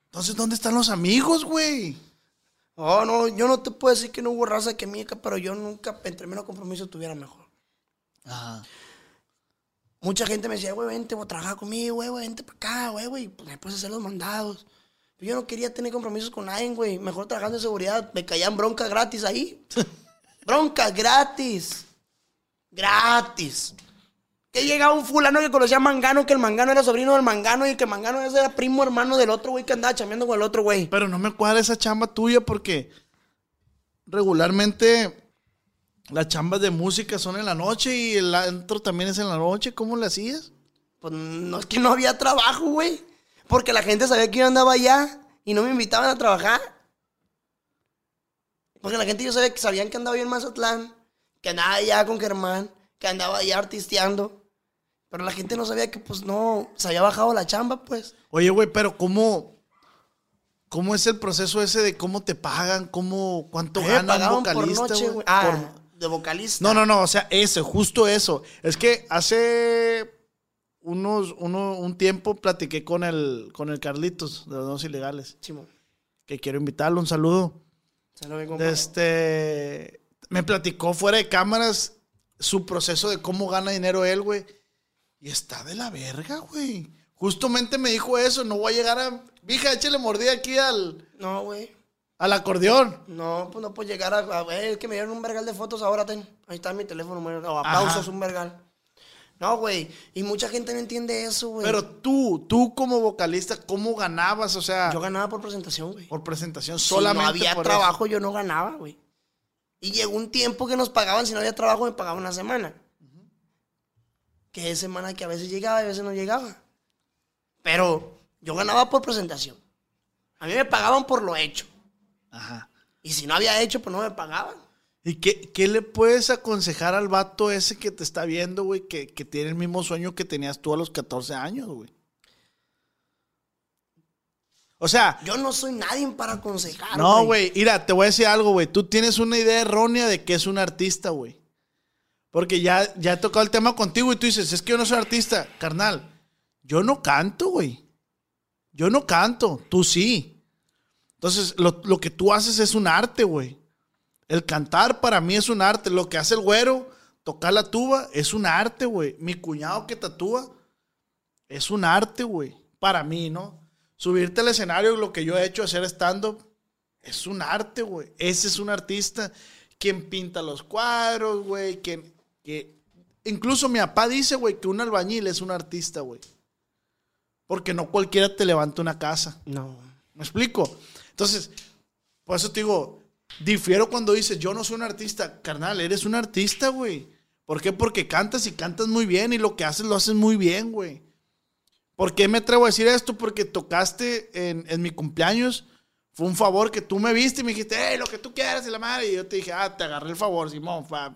Entonces, ¿dónde están los amigos, güey? Oh, no, yo no te puedo decir que no hubo raza que mica, pero yo nunca, entre menos compromiso, tuviera mejor. Mucha gente me decía, güey, vente, voy a trabajar conmigo, güey, güey, vente para acá, güey, güey, pues me puedes hacer los mandados. Yo no quería tener compromisos con nadie, güey. Mejor trabajando de seguridad, me caían broncas gratis ahí. broncas gratis. Gratis. Que llegaba un fulano que conocía a Mangano, que el Mangano era sobrino del Mangano y que Mangano ese era primo hermano del otro güey que andaba chambeando con el otro güey. Pero no me cuadra esa chamba tuya porque regularmente las chambas de música son en la noche y el antro también es en la noche. ¿Cómo le hacías? Pues no es que no había trabajo, güey. Porque la gente sabía que yo andaba allá y no me invitaban a trabajar. Porque la gente yo sabía que sabían que andaba yo en Mazatlán, que andaba allá con Germán, que andaba allá artisteando. Pero la gente no sabía que pues no, se había bajado la chamba, pues. Oye, güey, pero ¿cómo, ¿cómo es el proceso ese de cómo te pagan? ¿Cómo, ¿Cuánto me gana un por vocalista, noche, güey? güey. Ah, Por- de vocalista. No, no, no, o sea, eso, justo eso. Es que hace unos, uno, un tiempo platiqué con el, con el Carlitos de los Dos Ilegales, Simón. que quiero invitarlo, un saludo. Se lo vengo Este, me platicó fuera de cámaras su proceso de cómo gana dinero él, güey. Y está de la verga, güey. Justamente me dijo eso, no voy a llegar a... Vija, échale mordida aquí al, No, güey. al acordeón. No, pues no puedo llegar a, a ver, es que me dieron un vergal de fotos ahora, ten. Ahí está mi teléfono, güey. o aplausos, Ajá. un vergal. No, güey, y mucha gente no entiende eso, güey. Pero tú, tú como vocalista, ¿cómo ganabas? O sea, Yo ganaba por presentación, güey. por presentación Si solamente no había por trabajo, yo no ganaba, güey. Y llegó un tiempo que nos pagaban, si no había trabajo, me pagaban una semana. Que es semana que a veces llegaba y a veces no llegaba. Pero yo ganaba por presentación. A mí me pagaban por lo hecho. Ajá. Y si no había hecho, pues no me pagaban. ¿Y qué, qué le puedes aconsejar al vato ese que te está viendo, güey, que, que tiene el mismo sueño que tenías tú a los 14 años, güey? O sea, Yo no soy nadie para aconsejar. no, güey, mira, te voy a decir algo, güey. Tú tienes una idea errónea de que es un artista, güey. Porque ya, ya he tocado el tema contigo y tú dices, es que yo no soy artista. Carnal, yo no canto, güey. Yo no canto, tú sí. Entonces, lo, lo que tú haces es un arte, güey. El cantar para mí es un arte. Lo que hace el güero, tocar la tuba, es un arte, güey. Mi cuñado que tatúa, es un arte, güey. Para mí, ¿no? Subirte al escenario, lo que yo he hecho, hacer stand-up, es un arte, güey. Ese es un artista. Quien pinta los cuadros, güey. Quien, que... Incluso mi papá dice, güey, que un albañil es un artista, güey. Porque no cualquiera te levanta una casa. No. ¿Me explico? Entonces, por eso te digo, difiero cuando dices, yo no soy un artista. Carnal, eres un artista, güey. ¿Por qué? Porque cantas y cantas muy bien y lo que haces lo haces muy bien, güey. ¿Por qué me atrevo a decir esto? Porque tocaste en, en mi cumpleaños. Fue un favor que tú me viste y me dijiste, hey, lo que tú quieras y la madre. Y yo te dije, ah, te agarré el favor, Simón. fa".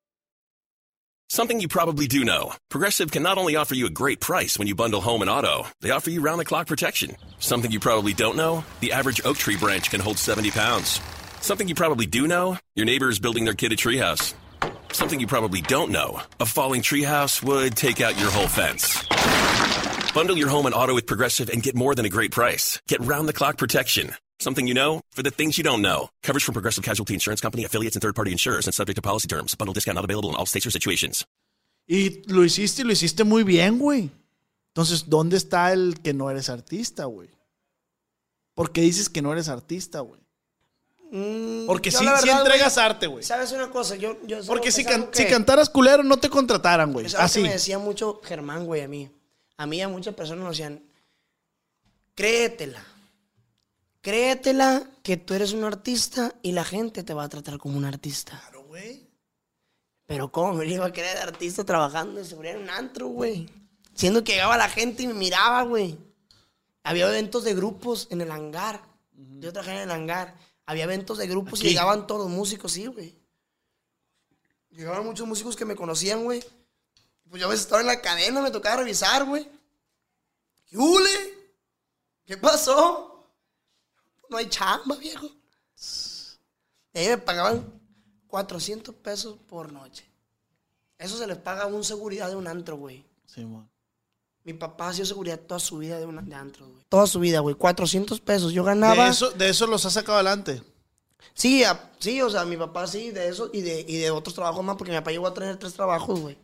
Something you probably do know. Progressive can not only offer you a great price when you bundle home and auto, they offer you round the clock protection. Something you probably don't know. The average oak tree branch can hold 70 pounds. Something you probably do know. Your neighbor is building their kid a treehouse. Something you probably don't know. A falling treehouse would take out your whole fence. Bundle your home and auto with Progressive and get more than a great price. Get round the clock protection. Something you know for the things you don't know. Coverage from Progressive Casualty Insurance Company, affiliates, and third party insurers and subject to policy terms. Bundle discount not available in all states or situations. Y lo hiciste y lo hiciste muy bien, güey. Entonces, ¿dónde está el que no eres artista, güey? ¿Por qué dices que no eres artista, güey? Mm, Porque yo sí, la sí verdad, entregas güey, arte, güey. ¿Sabes una cosa? Yo, yo Porque si, can- algo si que- cantaras culero, no te contrataran, güey. Es algo Así. que me decía mucho Germán, güey, a mí. A mí y a muchas personas nos decían, créetela. Créetela que tú eres un artista y la gente te va a tratar como un artista. Claro, güey. Pero ¿cómo me iba a de artista trabajando de seguridad en un antro, güey? Siendo que llegaba la gente y me miraba, güey. Había eventos de grupos en el hangar. Yo trabajé en el hangar. Había eventos de grupos Aquí. y llegaban todos los músicos, sí, güey. Llegaban muchos músicos que me conocían, güey. Pues yo a veces estaba en la cadena, me tocaba revisar, güey. ¿Qué hule? ¿Qué pasó? No hay chamba, viejo. Y ahí me pagaban 400 pesos por noche. Eso se les paga a un seguridad de un antro, güey. Sí, man. Mi papá ha sido seguridad toda su vida de, una, de antro, güey. Toda su vida, güey. 400 pesos. Yo ganaba... De eso, de eso los has sacado adelante. Sí, a- sí, o sea, mi papá sí, de eso y de, y de otros trabajos más, porque mi papá llegó a tener tres trabajos, güey.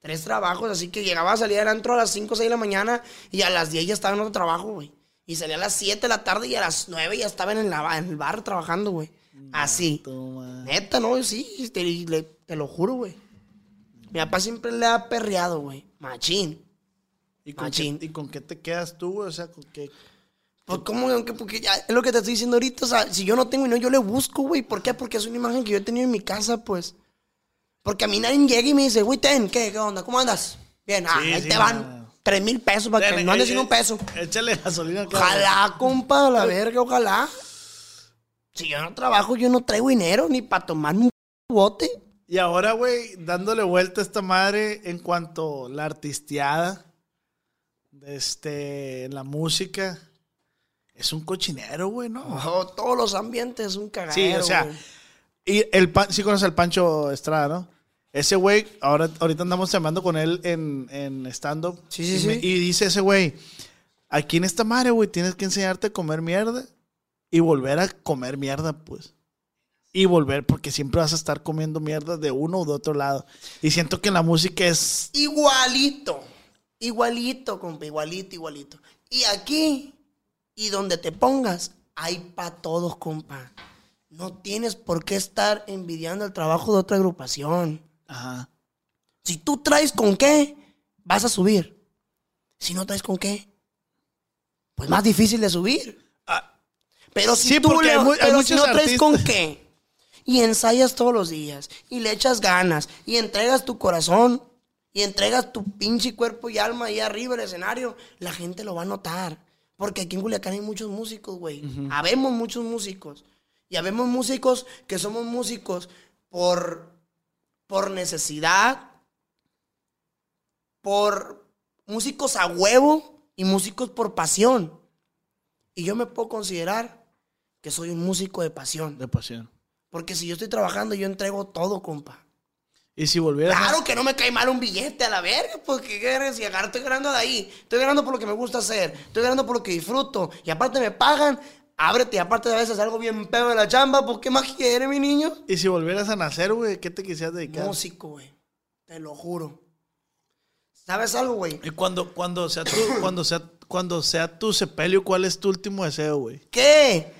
Tres trabajos, así que llegaba a salir del antro a las 5 o 6 de la mañana y a las 10 ya estaba en otro trabajo, güey. Y salía a las 7 de la tarde y a las 9 ya estaba en, la, en el bar trabajando, güey. Así. Toma. Neta, no, sí, te, le- te lo juro, güey. Mi papá siempre le ha perreado, güey. Machín. ¿Y con, Machín. qué, ¿Y con qué te quedas tú, güey? O sea, ¿con qué? Pues, ¿cómo? Aunque- Porque ya es lo que te estoy diciendo ahorita. O sea, si yo no tengo y no, yo le busco, güey. ¿Por qué? Porque es una imagen que yo he tenido en mi casa, pues. Porque a mí nadie llega y me dice, güey, ten, ¿qué? ¿Qué onda? ¿Cómo andas? Bien, ah, Sí, ahí sí, te van tres mil pesos para que no andes eh, sin un eh, peso. Échale gasolina. acá, Ojalá, compa, la verga, ojalá. Si yo no trabajo, yo no traigo dinero ni para tomarme un bote. Y ahora, güey, dándole vuelta a esta madre en cuanto a la artisteada, este, la música, es un cochinero, güey, ¿no? Oh, todos los ambientes, un cagadero, Sí, o sea, y el pan, sí conoces al Pancho Estrada, ¿no? Ese güey, ahora, ahorita andamos llamando con él en, en stand-up. Sí, sí, y sí. me- y dice ese güey, aquí en esta madre, güey, tienes que enseñarte a comer mierda y volver a comer mierda, pues. Y volver, porque siempre vas a estar comiendo mierda de uno o de otro lado. Y siento que la música es... Igualito. Igualito, compa. Igualito, igualito. Y aquí, y donde te pongas, hay para todos, compa. No tienes por qué estar envidiando el trabajo de otra agrupación. Ajá. Si tú traes con qué, vas a subir. Si no traes con qué, pues más difícil de subir. Ah, Pero si Sí, tú le- hay hay si no traes artistas. con qué, y ensayas todos los días, y le echas ganas, y entregas tu corazón, y entregas tu pinche cuerpo y alma ahí arriba del escenario, la gente lo va a notar. Porque aquí en Culiacán hay muchos músicos, güey. Habemos muchos músicos. Y habemos músicos que somos músicos por, por necesidad, por músicos a huevo y músicos por pasión. Y yo me puedo considerar que soy un músico de pasión. de pasión. Porque si yo estoy trabajando, yo entrego todo, compa. Y si volvieras... a- Claro que no me cae mal un billete a la verga, porque ¿qué? Si agarro, estoy ganando de ahí. Estoy ganando por lo que me gusta hacer. Estoy ganando por lo que disfruto. Y aparte me pagan. Ábrete, aparte de a veces algo bien pedo de la chamba, pues ¿qué más quiere, mi niño? Y si volvieras a nacer, güey, ¿qué te quisieras dedicar? Músico, güey. Te lo juro. ¿Sabes algo, güey? Y cuando, cuando sea tu, cuando sea, cuando sea tu sepelio, ¿cuál es tu último deseo, güey? ¿Qué?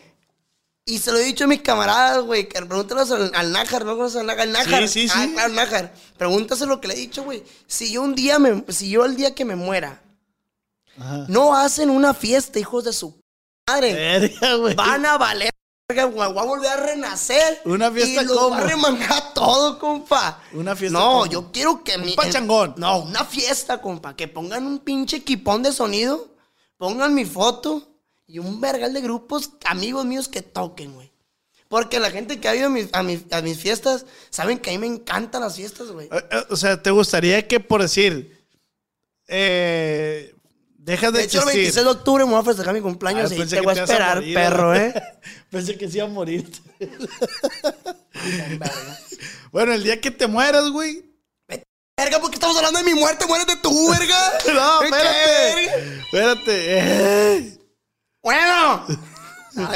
Y se lo he dicho a mis camaradas, güey, que pregúntalos al, al Nájar, ¿no conoces al Nájar? El Nájar. Sí, sí, Ah, sí. claro, Nájar. Pregúntaselo lo que le he dicho, güey. Si yo un día me, si yo el día que me muera, Ajá. no hacen una fiesta, hijos de su madre, van a valer, voy a volver a renacer. Una fiesta y lo va a remangar todo, compa. Una fiesta No, yo quiero que mi... pachangón. No, una fiesta, compa. Que pongan un pinche equipón de sonido, pongan mi foto y un vergal de grupos, amigos míos que toquen, güey. Porque la gente que ha ido a mis, a mis, a mis fiestas, saben que a mí me encantan las fiestas, güey. Eh, eh, O sea, ¿te gustaría que, por decir, eh, dejas de, De hecho, el existir? 26 de octubre me voy a festejar mi cumpleaños Ah, y te voy a esperar, morir, perro, ¿no? ¿eh? Pensé que se iba a morir. bueno, el día que te mueras, güey. Verga, ¿por qué estamos hablando de mi muerte? Muérete tú, verga. No, ¿Qué, espérate. Espérate. Bueno.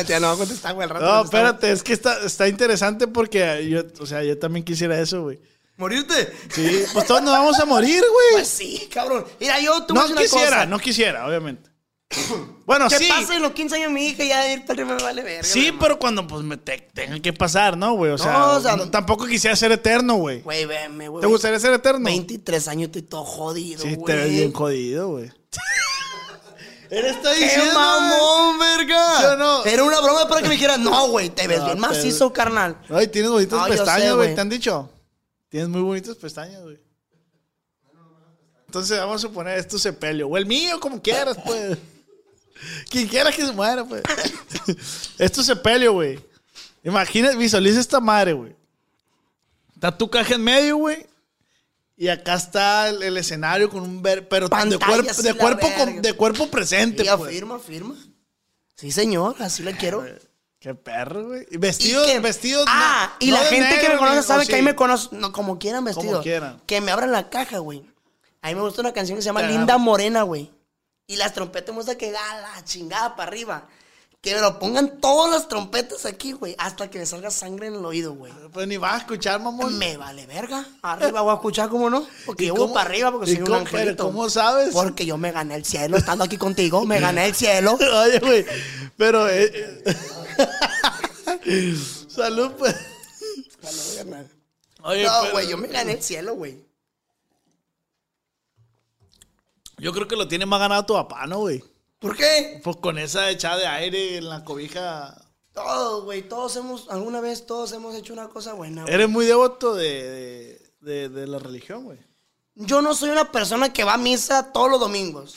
Ya no va a contestar, güey. al rato No, espérate, es que está, está interesante porque yo, o sea, yo también quisiera eso, güey. ¿Morirte? Sí, pues todos nos vamos a morir, güey. Pues sí, cabrón. Mira, yo a No una quisiera, cosa. no quisiera, obviamente. Bueno, Que sí. pase los 15 años mi hija y ya ir para me vale verga. Sí, pero cuando pues me te- tenga que pasar, ¿no, güey? O sea, o sea, tampoco quisiera ser eterno, güey. Güey, veme, güey. ¿Te gustaría ser eterno? 23 años estoy todo jodido, Sí, güey. te ves bien jodido, güey. Él está ¡Qué mamón, verga! ¿Sí no? Era una broma para que me dijeran, no, güey, te ves No, bien pero- macizo, carnal. Ay, tienes bonitas No, pestañas, güey. ¿Te han dicho? Tienes muy bonitas pestañas, güey. Entonces vamos a suponer es tu sepelio. O el mío, como quieras, pues. Quien quiera que se muera, pues. es tu sepelio, güey. Imagina, visualiza esta madre, güey. Está tu caja en medio, güey. Y acá está el, el escenario con un ver, pero de, y de, cuerpo con- de cuerpo presente, Sí, pues. firma, firma. Sí, señor, así la quiero. Qué perro, güey. Y vestidos, que- vestidos. Ah, no- y no la gente que me conoce sabe que ahí me conoce, no, como quieran vestido. quieran. Que me abran la caja, güey. A mí me gusta una canción que se llama Linda. Morena, güey. Y las trompetas me gusta que da la chingada para arriba. Que me lo pongan todas las trompetas aquí, güey. Hasta que me salga sangre en el oído, güey. Pues ni vas a escuchar, mamón. Me vale verga. Arriba voy a escuchar, ¿cómo no? Porque ¿Y yo cómo- voy para arriba porque soy un cómo- pero angelito. cómo sabes? Porque yo me gané el cielo estando aquí contigo. Me gané el cielo. Oye, güey. Pero. eh, eh, Salud, pues. Oye, No, pero- güey, yo me gané el cielo, güey. Yo creo que lo tiene más ganado tu papá, ¿no, güey? ¿Por qué? Pues con esa echada de aire en la cobija. Todos, güey, todos hemos, alguna vez todos hemos hecho una cosa buena. güey. Eres muy devoto de, de, de- de la religión, güey. Yo no soy una persona que va a misa todos los domingos.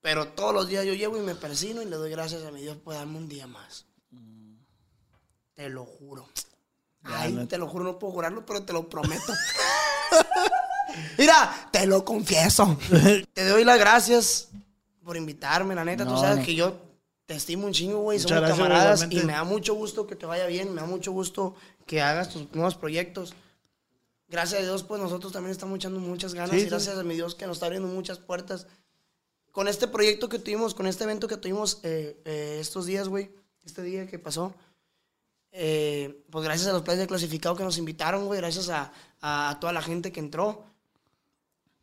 Pero todos los días yo llevo y me persino y le doy gracias a mi Dios por darme un día más. Te lo juro. Ay, no- te lo juro, no puedo jurarlo, pero te lo prometo. Mira, te lo confieso. te doy las gracias por invitarme, la neta. No, Tú sabes no. que yo te estimo un chingo, güey. Somos gracias, camaradas y igualmente. me da mucho gusto que te vaya bien. Me da mucho gusto que hagas tus nuevos proyectos. Gracias a Dios, pues nosotros también estamos echando muchas ganas Sí, y sí. gracias a mi Dios que nos está abriendo muchas puertas. Con este proyecto que tuvimos, con este evento que tuvimos eh, eh, estos días, güey, este día que pasó, eh, pues gracias a los players de clasificado que nos invitaron, güey, gracias a, a toda la gente que entró.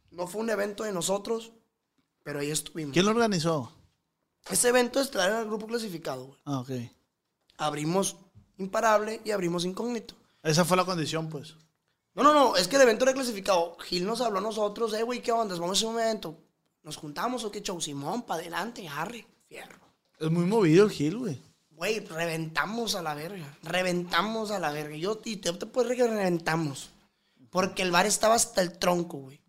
No fue un evento de nosotros, pero ahí estuvimos. ¿Quién lo organizó? Ese evento es traer al grupo clasificado, güey. Ah, ok. Abrimos Imparable y abrimos Incógnito. Esa fue la condición, pues. No, no, no, es que el evento era clasificado. Gil nos habló a nosotros, eh, güey, ¿qué onda? Vamos a hacer un evento. ¿Nos juntamos o qué show? Simón, para adelante, Harry, fierro. Es muy movido el Gil, güey. Güey, reventamos a la verga. Reventamos a la verga. Yo y te, te puedo decir que reventamos. Porque el bar estaba hasta el tronco, güey.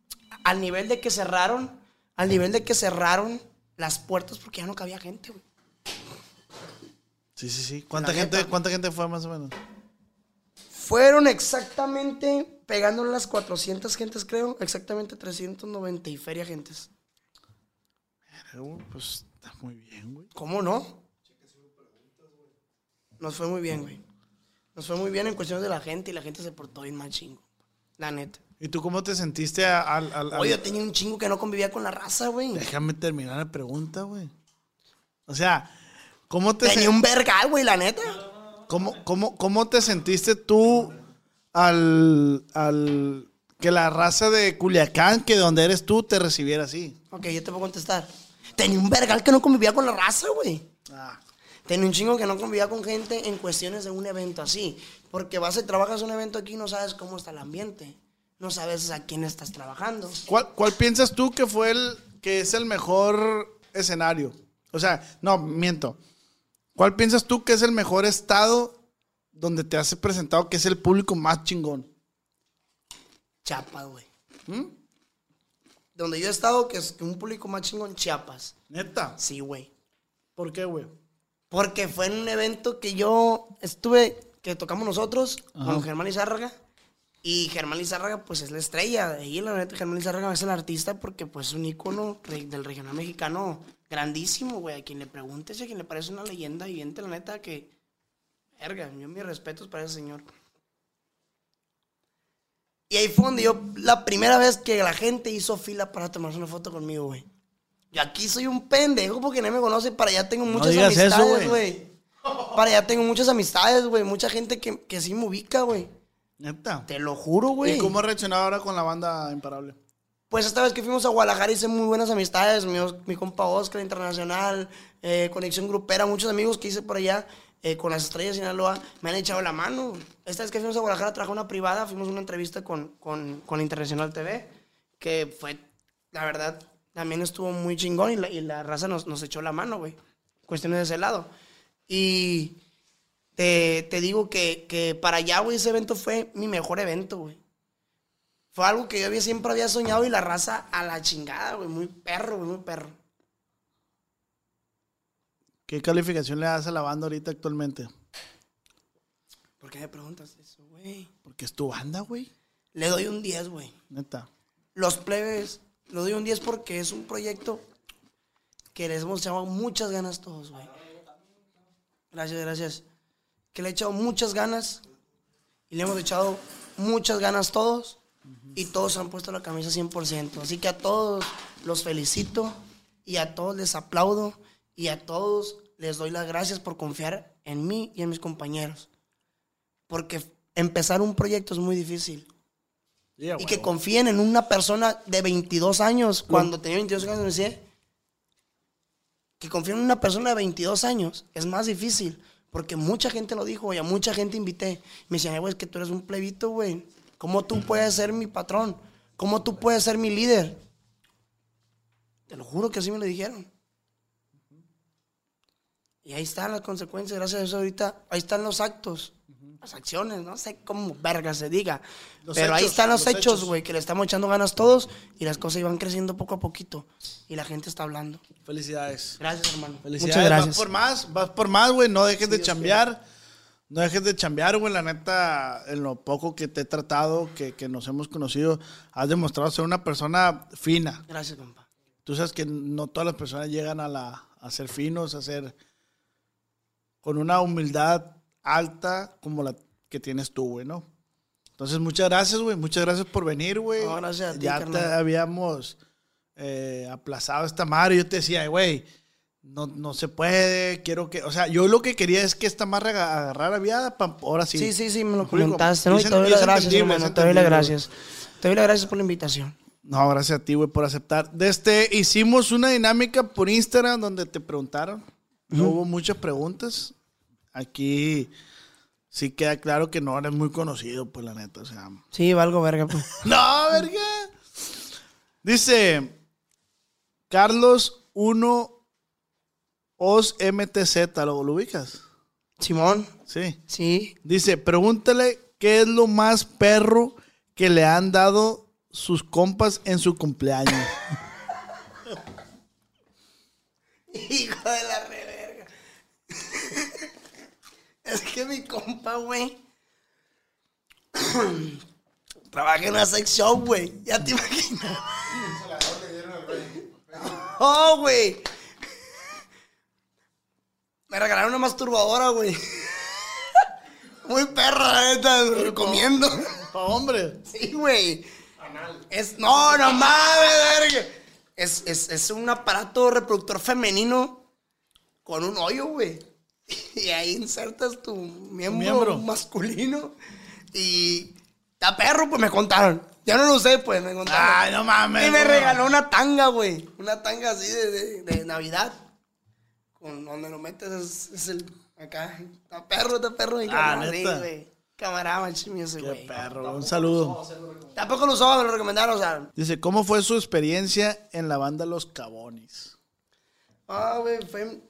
Al nivel de que cerraron, al nivel de que cerraron las puertas porque ya no cabía gente, güey. Sí, sí, sí. ¿Cuánta gente, neta. ¿Cuánta gente fue más o menos? Fueron exactamente, pegándole las 400 gentes, creo, exactamente 390 y feria gentes. Güey, Pues está muy bien, güey. ¿Cómo no? Nos fue muy bien, güey. Nos fue muy bien en cuestiones de la gente y la gente se portó bien mal chingo. La neta. ¿Y tú cómo te sentiste al... al- al- Oye, yo tenía un chingo que no convivía con la raza, güey. Déjame terminar la pregunta, güey. O sea, ¿cómo te, Tenía sen- un vergal, güey, la neta. cómo, cómo, cómo te sentiste tú al, al... Que la raza de Culiacán, que donde eres tú, te recibiera así? Ok, yo te puedo contestar. Tenía un vergal que no convivía con la raza, güey. Ah, Tenía un chingo que no convivía con gente en cuestiones de un evento así. Porque vas y trabajas un evento aquí y no sabes cómo está el ambiente. No sabes a quién estás trabajando. ¿Cuál, cuál piensas tú que fue el que es el mejor escenario? O sea, no, miento. ¿Cuál piensas tú que es el mejor estado donde te has presentado que es el público más chingón? Chiapas, güey. Donde yo he estado, que es un público más chingón, Chiapas. Neta. Sí, güey. ¿Por qué, güey? Porque fue en un evento que yo estuve, que tocamos nosotros con Germán Izárraga. Y Germán Izárraga, pues es la estrella. Ahí, la neta, Germán Izárraga es el artista porque, pues, es un ícono del regional mexicano grandísimo, güey. A quien le preguntes, a quien le parece una leyenda viviente, la neta, que. Verga, yo mis respetos para ese señor. Y ahí fue donde yo, la primera vez que la gente hizo fila para tomarse una foto conmigo, güey. Yo aquí soy un pendejo porque nadie me conoce. Para allá tengo muchas eso, amistades, güey. güey. Para allá tengo muchas amistades, güey. Mucha gente que, que sí me ubica, güey. Neta. Te lo juro, güey. ¿Y cómo has reaccionado ahora con la banda Imparable? Pues esta vez que fuimos a Guadalajara hice muy buenas amistades. Mi, mi compa Oscar Internacional, eh, Conexión Grupera, muchos amigos que hice por allá eh, con las estrellas de Sinaloa me han echado la mano. Esta vez que fuimos a Guadalajara traje una privada, fuimos a una entrevista con, con, con Internacional TV, que fue, la verdad, también estuvo muy chingón y la, y la raza nos, nos echó la mano, güey. Cuestiones de ese lado. Y te, te digo que, que para allá, güey, ese evento fue mi mejor evento, güey. Fue algo que yo había- siempre había soñado y la raza a la chingada, güey. Muy perro, güey, muy perro. ¿Qué calificación le das a la banda ahorita actualmente? ¿Por qué me preguntas eso, güey? Porque es tu banda, güey. Le doy un 10, güey. Neta. Los plebes, le doy un 10 porque es un proyecto que les hemos echado muchas ganas todos, güey. Gracias, gracias. Que le he echado muchas ganas y le hemos echado muchas ganas todos y todos han puesto la camisa 100%. Así que a todos los felicito y a todos les aplaudo y a todos les doy las gracias por confiar en mí y en mis compañeros. Porque empezar un proyecto es muy difícil. Y que confíen en una persona de 22 años, cuando tenía 22 años, me decía, que confíen en una persona de 22 años es más difícil, porque mucha gente lo dijo, y a mucha gente invité. Me decían, "Eh, güey, es que tú eres un plebito, güey. ¿Cómo tú puedes ser mi patrón? ¿Cómo tú puedes ser mi líder? Te lo juro que así me lo dijeron. Y ahí están las consecuencias, gracias a eso ahorita, ahí están los actos, las acciones, no sé cómo verga se diga. Los pero ahí están los, los hechos, hechos. güey, que le estamos echando ganas todos y las cosas iban creciendo poco a poquito. Y la gente está hablando. Felicidades. Gracias, hermano. Felicidades. Muchas gracias. Vas por más, vas por más, güey. No dejes de chambear. No dejes de chambear, güey. La neta, en lo poco que te he tratado, que, que nos hemos conocido, has demostrado ser una persona fina. Gracias, compa. Tú sabes que no todas las personas llegan a, la, a ser finos, a ser con una humildad alta como la que tienes tú, güey, ¿no? Entonces, muchas gracias, güey. Muchas gracias por venir, güey. No, gracias a ti, Ya te carnal. habíamos eh, aplazado esta madre. Yo te decía, güey, no, no se puede. Quiero que. O sea, yo lo que quería es que esta madre aga- agarrara viada. ahora sí. Sí, sí, sí, me lo comentaste, ¿no? y te doy las gracias, hermano. Te doy las gracias. Te doy las gracias por la invitación. No, gracias a ti, güey, por aceptar. De este, hicimos una dinámica por Instagram donde te preguntaron. No hubo muchas preguntas. Aquí sí queda claro que no eres muy conocido, pues la neta. O sea. Sí, valgo verga, pues. No, verga. Dice Carlos 1 Os MTZ, ¿lo, lo ubicas? Simón, Sí. sí. Dice, pregúntale qué es lo más perro que le han dado sus compas en su cumpleaños. Hijo de la reverga. Es que mi compa, güey. Trabaja en una sex shop, güey. Ya te imaginas. oh, güey. Me regalaron una masturbadora, güey. Muy perra, la neta. Recomiendo. Pa' hombre. Sí, güey. Es, no, no mames, verga. Es, es, es un aparato reproductor femenino con un hoyo, güey. Y ahí insertas tu miembro, miembro. masculino. Y está perro, pues me contaron. Ya no lo sé, pues me contaron. Ay, no mames. y me no. regaló una tanga, güey. Una tanga así de, de- de Navidad. con donde lo metes es, es el acá. Está perro, está perro. mi Ah, güey. Camarada, Qué güey. perro. Un saludo. Tampoco lo usaba, me lo recomendaron, o sea. Dice, ¿cómo fue su experiencia en la banda Los Cabonis? Ah, güey, fue.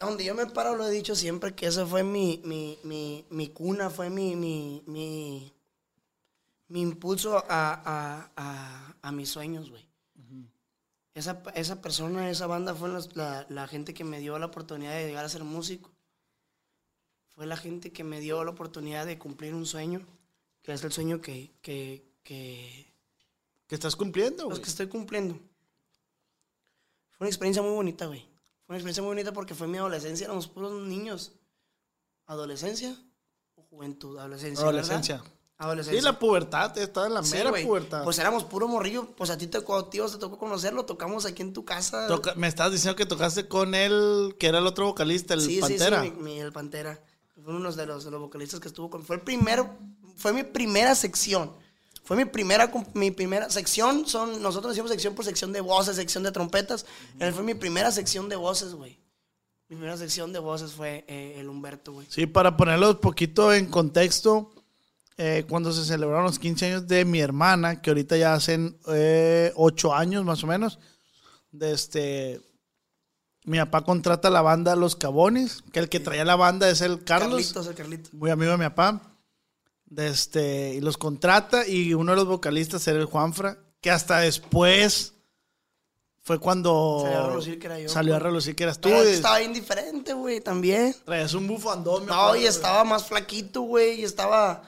Donde yo me paro, lo he dicho siempre, que esa fue mi, mi, mi, mi cuna, fue mi, mi, mi, mi impulso a, a, a, a mis sueños, güey. esa, esa persona, esa banda fue la, la gente que me dio la oportunidad de llegar a ser músico. Fue la gente que me dio la oportunidad de cumplir un sueño, que es el sueño que, que, que, Que estás cumpliendo, los güey. que estoy cumpliendo. Fue una experiencia muy bonita, güey. Una experiencia muy bonita porque fue mi adolescencia, éramos puros niños. ¿Adolescencia o juventud? Adolescencia. Adolescencia. ¿verdad? Adolescencia. Sí, la pubertad, estaba en la Sí, mera güey. pubertad. Pues éramos puro morrillo. Pues a ti te tocó, tío, te tocó conocerlo. Tocamos aquí en tu casa. Toca- me estabas diciendo que tocaste con él, que era el otro vocalista, el sí, Pantera. sí, sí, mi- mi- el Pantera. Fue uno de los, de los vocalistas que estuvo con. Fue el primero, fue mi primera sección. Fue mi primera, mi primera sección. Son, nosotros decimos sección por sección de voces, sección de trompetas. Él fue mi primera sección de voces, güey. Mi primera sección de voces fue eh, el Humberto, güey. Sí, para ponerlo un poquito en contexto, eh, cuando se celebraron los 15 años de mi hermana, que ahorita ya hacen eh, 8 años más o menos, de este, mi papá contrata la banda Los Cabones, que el que traía la banda es el Carlos, Carlitos, el Carlito. muy amigo de mi papá, de este, y los contrata y uno de los vocalistas era el Juanfra, que hasta después fue cuando Salió a relucir que era yo, salió a relucir que eras tú. Pero estaba indiferente, güey, también. Traías un bufandón. No, acuerdo, y güey. estaba más flaquito, güey, y estaba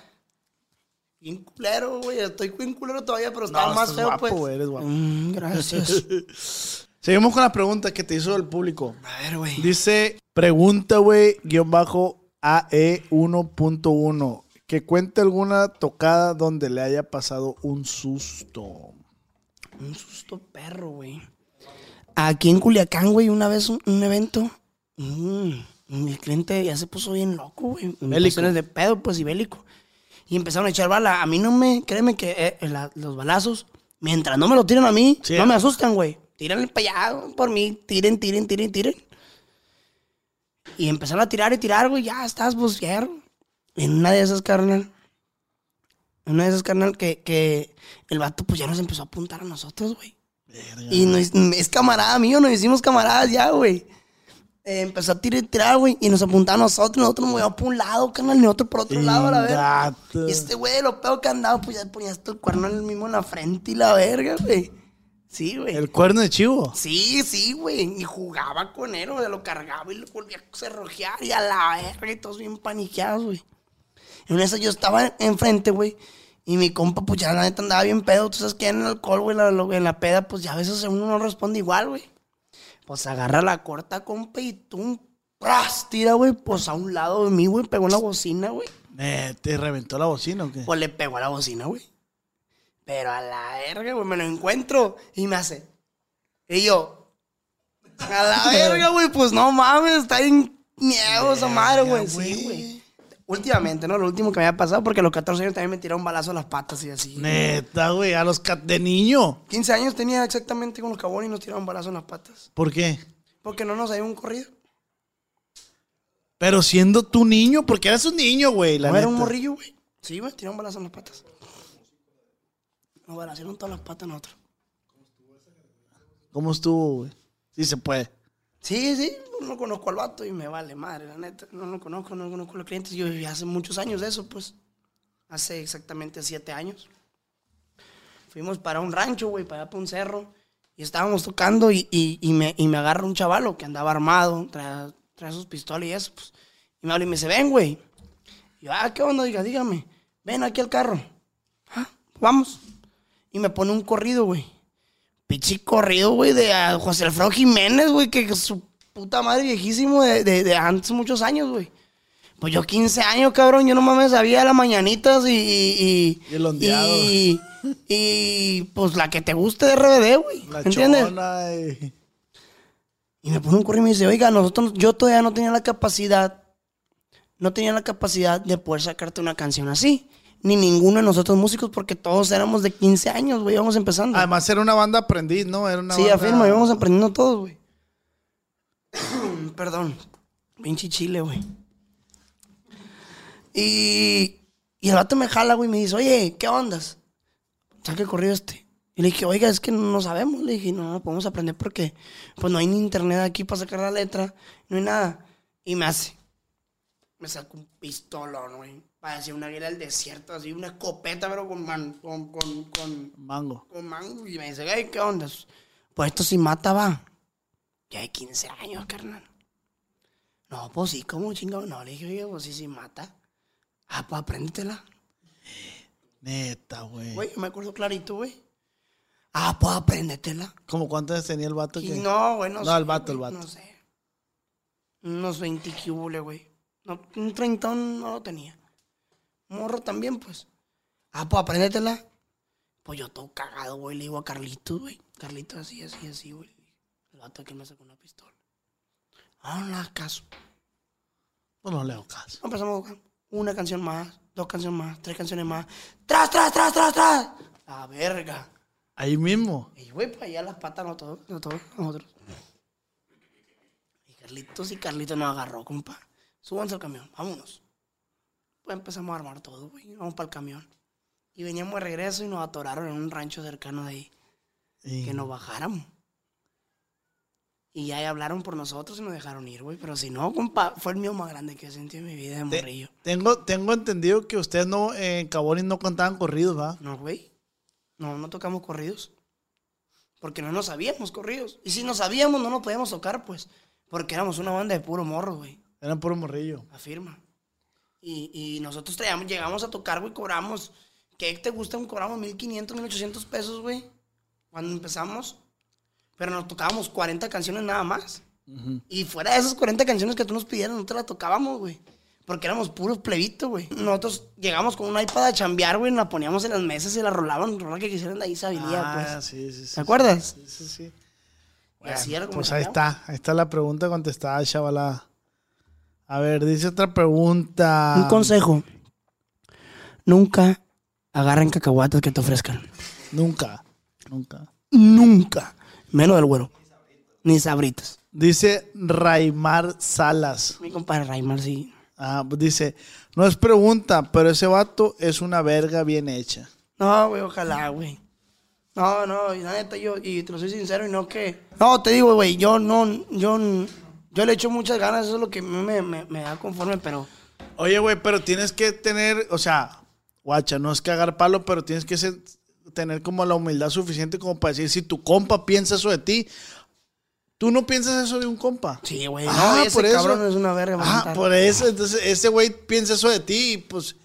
bien culero, güey. Estoy bien culero todavía, pero estaba No, más feo, guapo, pues. güey, eres guapo. Mm, gracias. Seguimos con la pregunta que te hizo el público. A ver, güey. Dice, pregunta, güey, guion bajo AE 1.1. Que cuente alguna tocada donde le haya pasado un susto. Un susto perro, güey. Aquí en Culiacán, güey, una vez un, un evento. mm, mi cliente ya se puso bien loco, güey. En Bélico. cuestiones de pedo, pues, y bélico. Y empezaron a echar bala. A mí no me, créeme que eh, la- los balazos, mientras no me lo tiren a mí, Sí. no me asustan, güey. Tírenle para allá por mí, tiren, tiren, tiren, tiren. Y empezaron a tirar y tirar, güey, ya estás, pues, hierro. En una de esas, carnal. En una de esas, carnal, que, que el vato, pues, ya nos empezó a apuntar a nosotros, güey. Y no es, es camarada mío, nos hicimos camaradas ya, güey. Eh, empezó a tirar y tirar, güey, y nos apuntaba a nosotros, nosotros nos movíamos por un lado, carnal, y nosotros por otro lado, a la verga. Y este güey, lo peor que andaba, pues ya ponía hasta el cuerno en el mismo en la frente y la verga, güey. Sí, güey. El cuerno de chivo. Sí, sí, güey. Y jugaba con él, güey. Lo cargaba y lo volvía a cerrojear y a la verga y todos bien paniqueados, güey. En una de esas yo estaba enfrente, güey. Y mi compa, pues ya la neta andaba bien pedo. Tú sabes que en el alcohol, güey, la- en la peda, pues ya a veces uno no responde igual, güey. Pues agarra la corta, compa, y tú, ¡pras! Tira, güey, pues a un lado de mí, güey. Pegó en la bocina, güey. Eh, ¿Te reventó la bocina o qué? Pues le pegó a la bocina, güey. Pero a la verga, güey, me lo encuentro y me hace. Y yo, a la verga, güey, pues no mames, está bien miedo esa madre, güey. Sí, güey. Últimamente, ¿no? Lo último que me había pasado, porque a los 14 años también me tiraron un balazo a las patas y así. Neta, güey, a los de niño. 15 años tenía exactamente con los cabones y nos tiraron balazo en las patas. ¿Por qué? Porque no nos había un corrido. Pero siendo tú niño, porque eras un niño, güey. La no era un morrillo, güey. Sí, güey, tiraron balazo en las patas. Nos balacearon todas las patas nosotros. ¿Cómo estuvo, güey? Sí se puede. Sí, sí, no conozco al vato y me vale madre, la neta. No lo conozco, no conozco a los clientes. Yo viví hace muchos años de eso, pues. Hace exactamente siete años. Fuimos para un rancho, güey, para allá para un cerro. Y estábamos tocando y, y, me, y me agarra un chavalo que andaba armado, trae, trae sus pistolas y eso, pues. Y me habla y me dice, ven, güey. Y yo, ah, ¿qué onda? Diga, dígame. Ven aquí al carro. Ah, vamos. Y me pone un corrido, güey. Pichi corrido, güey, de a José Alfredo Jiménez, güey, que su puta madre viejísimo de, de, de antes muchos años, güey. Pues yo 15 años, cabrón, yo no mames sabía las mañanitas y... Y, Y el ondeado. y, y, pues la que te guste de RBD, güey. La ¿Entiendes? chona y- Y me pone un correo y me dice, oiga, nosotros, yo todavía no tenía la capacidad, no tenía la capacidad de poder sacarte una canción así. Ni ninguno de nosotros músicos, porque todos éramos de 15 años, güey, íbamos empezando. Además era una banda aprendiz, ¿no? Era una Sí, banda... afirma, íbamos aprendiendo todos, güey. perdón. Pinche chile, güey. Y, y el vato me jala, güey, y me dice, oye, ¿qué ondas? Saque corrido este. Y le dije, oiga, es que no sabemos. Le dije, no, no podemos aprender porque pues no hay ni internet aquí para sacar la letra, no hay nada. Y me hace, me sacó un pistolón, güey. Parecía una águila del desierto, así, una escopeta, pero con, man- con, con, con, Mango. con mango. Y me dice, "Ey, ¿qué onda? Pues esto sí mata, va. Ya hay 15 años, carnal. No, pues sí, ¿cómo chingado? No, le dije, oye, pues sí, sí mata. Ah, pues apréndetela. Neta, güey. Güey, me acuerdo clarito, güey. Ah, pues apréndetela. ¿Cómo cuántos tenía el vato? Que- no, güey, no, No, sé, el vato, el vato. No sé. Unos 20 cubole, güey. No, un 30 no lo tenía. Morro también, pues. Ah, pues apréndetela. Pues yo todo cagado, güey. Le digo a Carlitos, güey. Carlitos así, así, así, güey. El vato que me sacó una pistola. Ah, no le hagas caso. Pues no le hago caso. Empezamos a buscar una canción más, dos canciones más, tres canciones más. ¡Tras, tras, tras, tras, tras! La verga. Ahí mismo. Y güey, pues allá las patas, no todos, no todos, nosotros. Y Carlitos y Carlitos nos agarró, compa. Súbanse al camión, vámonos. Pues empezamos a armar todo, güey. Vamos para el camión. Y veníamos de regreso y nos atoraron en un rancho cercano de ahí. Y- Que nos bajáramos. Y ya ahí hablaron por nosotros y nos dejaron ir, güey. Pero si no, compa, fue el mío más grande que he sentido en mi vida de Te- morrillo. tengo, tengo entendido que ustedes no, eh, en Cabonis no cantaban corridos, ¿va? No, güey. No, no tocamos corridos. Porque no nos sabíamos corridos. Y si nos sabíamos, no nos podíamos tocar, pues. Porque éramos una banda de puro morro, güey. Eran puro morrillo. Afirma. Y, y nosotros traíamos, llegamos a tocar, güey, cobramos. ¿Qué te gusta? Cobramos 1500, 1800 pesos, güey. Cuando empezamos. Pero nos tocábamos 40 canciones nada más. Y fuera de esas 40 canciones que tú nos pidieras, nosotros las tocábamos, güey. Porque éramos puros plebitos, güey. Nosotros llegamos con un iPad a chambear, güey, la poníamos en las mesas y la rolaban, rola que quisieran de ahí sabía, Ah, pues. sí, sí, sí. ¿Te acuerdas? Sí, sí, sí. Y así era como Pues ahí está. Ahí está la pregunta contestada, chavala. A ver, dice otra pregunta. Un consejo. Nunca agarren cacahuates que te ofrezcan. Nunca. Nunca. Nunca. Menos del güero. Ni sabritas. Dice Raimar Salas. Mi compadre Raimar, sí. Ah, pues dice, no es pregunta, pero ese vato es una verga bien hecha. No, güey, ojalá, güey. No, no, y la neta, yo, y te lo soy sincero, y no que. No, te digo, güey, yo no, yo, yo le echo muchas ganas, eso es lo que me, me, me da conforme, pero. Oye, güey, pero tienes que tener, o sea, guacha, no es cagar palo, pero tienes que ser- tener como la humildad suficiente como para decir, si tu compa piensa eso de ti, tú no piensas eso de un compa. Sí, güey, Ah, no, ese por eso. cabrón es una verga. Ah, por eso, entonces ese güey piensa eso de ti y pues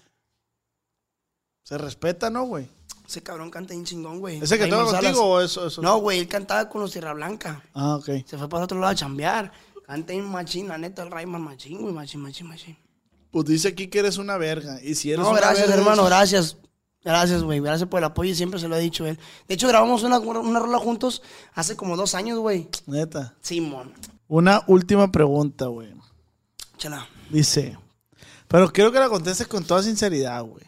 se respeta, ¿no, güey? Ese cabrón canta bien chingón, güey. ¿Ese que Salas. contigo o eso? eso? No, güey, él cantaba con los Tierra Blanca. Ah, ok. Se fue para otro lado a chambear. Canta bien machín, la neta, el Raimar machín, güey, machín, machín, machín. Pues dice aquí que eres una verga. Y si eres No, una gracias, verga, hermano, eres- gracias. Gracias, güey. Gracias por el apoyo y siempre se lo he dicho él. De hecho, grabamos una, una rola juntos hace como dos años, güey. Neta. Simón. Una última pregunta, güey. Chala. Dice, pero quiero que la contestes con toda sinceridad, güey.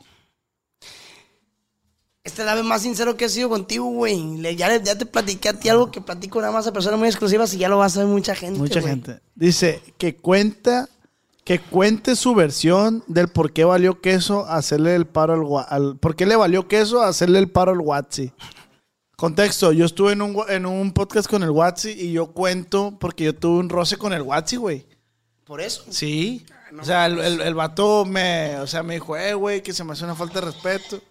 Es la vez más sincero que he sido contigo, güey. Ya, te platiqué a ti algo que platico nada más a personas muy exclusivas y ya lo va a saber mucha gente. Mucha gente. Dice que cuenta, que cuente su versión del por qué valió queso hacerle el paro al, al por qué le valió queso hacerle el paro al Watsi. Contexto, yo estuve en un, en un podcast con el Watsi y yo cuento porque yo tuve un roce con el Watsi, güey. Por eso. Sí. O sea, el, el, el vato me, o sea, me dijo, eh, güey, que se me hace una falta de respeto.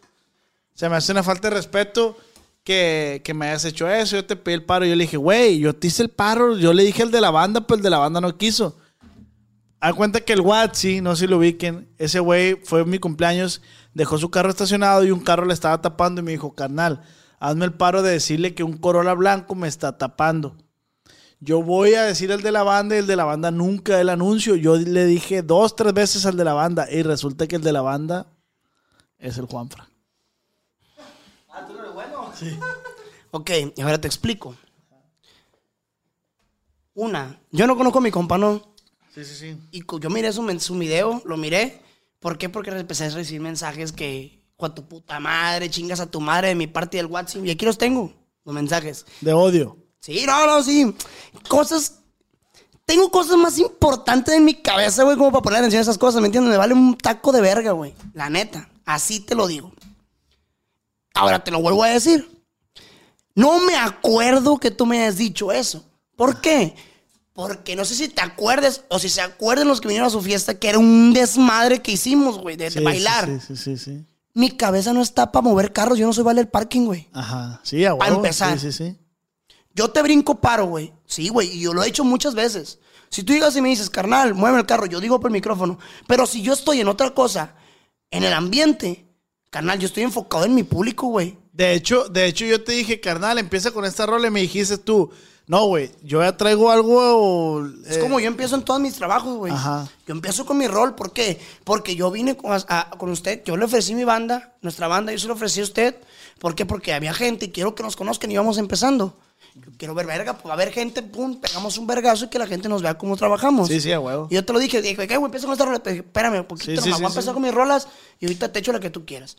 Se me hace una falta de respeto que, que me hayas hecho eso. Yo te pedí el paro. Yo le dije, güey, yo te hice el paro. Yo le dije al de la banda, pero el de la banda no quiso. Haz cuenta que el Watsi, no sé si lo ubiquen, ese güey fue mi cumpleaños, dejó su carro estacionado y un carro le estaba tapando y me dijo, carnal, hazme el paro de decirle que un Corolla blanco me está tapando. Yo voy a decir al de la banda y el de la banda nunca el anuncio. Yo le dije dos, tres veces al de la banda y resulta que el de la banda es el Juanfra. Ok, y ahora te explico. Una, yo no conozco a mi compa, ¿no? Sí, sí, sí. Y yo miré su, su video, lo miré. ¿Por qué? Porque empecé a recibir mensajes que, a tu puta madre, chingas a tu madre de mi parte del WhatsApp. Y aquí los tengo, los mensajes. De odio. Sí, no, no, sí. Cosas tengo cosas más importantes en mi cabeza, güey, como para poner atención a esas cosas, ¿me entiendes? Me vale un taco de verga, güey. La neta. Así te lo digo. Ahora te lo vuelvo a decir. No me acuerdo que tú me hayas dicho eso. ¿Por qué? Porque no sé si te acuerdes o si se acuerdan los que vinieron a su fiesta que era un desmadre que hicimos, güey, de, bailar. Sí, sí, sí, sí. Mi cabeza no está para mover carros. Yo no soy valer parking, güey. Ajá. Sí, a Pa' huevo. empezar. Sí, sí, sí. Yo te brinco paro, güey. Sí, güey. Y yo lo he hecho muchas veces. Si tú llegas y me dices, carnal, mueve el carro, yo digo por el micrófono. Pero si yo estoy en otra cosa, en el ambiente, carnal, yo estoy enfocado en mi público, güey. De hecho, de hecho, yo te dije, carnal, empieza con esta rola y me dijiste tú, no, güey, yo ya traigo algo. Es eh, como yo empiezo en todos mis trabajos, güey. Ajá. Yo empiezo con mi rol. ¿Por qué? Porque yo vine con, a- con usted. Yo le ofrecí mi banda, nuestra banda, yo se lo ofrecí a usted. ¿Por qué? Porque había gente y quiero que nos conozcan y vamos empezando. Yo quiero ver verga, pues va a haber gente, pum, pegamos un vergazo y que la gente nos vea cómo trabajamos. Sí, sí, a huevo. Y yo te lo dije, dije, ¿qué, güey? Empiezo con esta rola. Espérame un poquito, Sí, sí, voy a empezar con mis rolas y ahorita te echo la que tú quieras.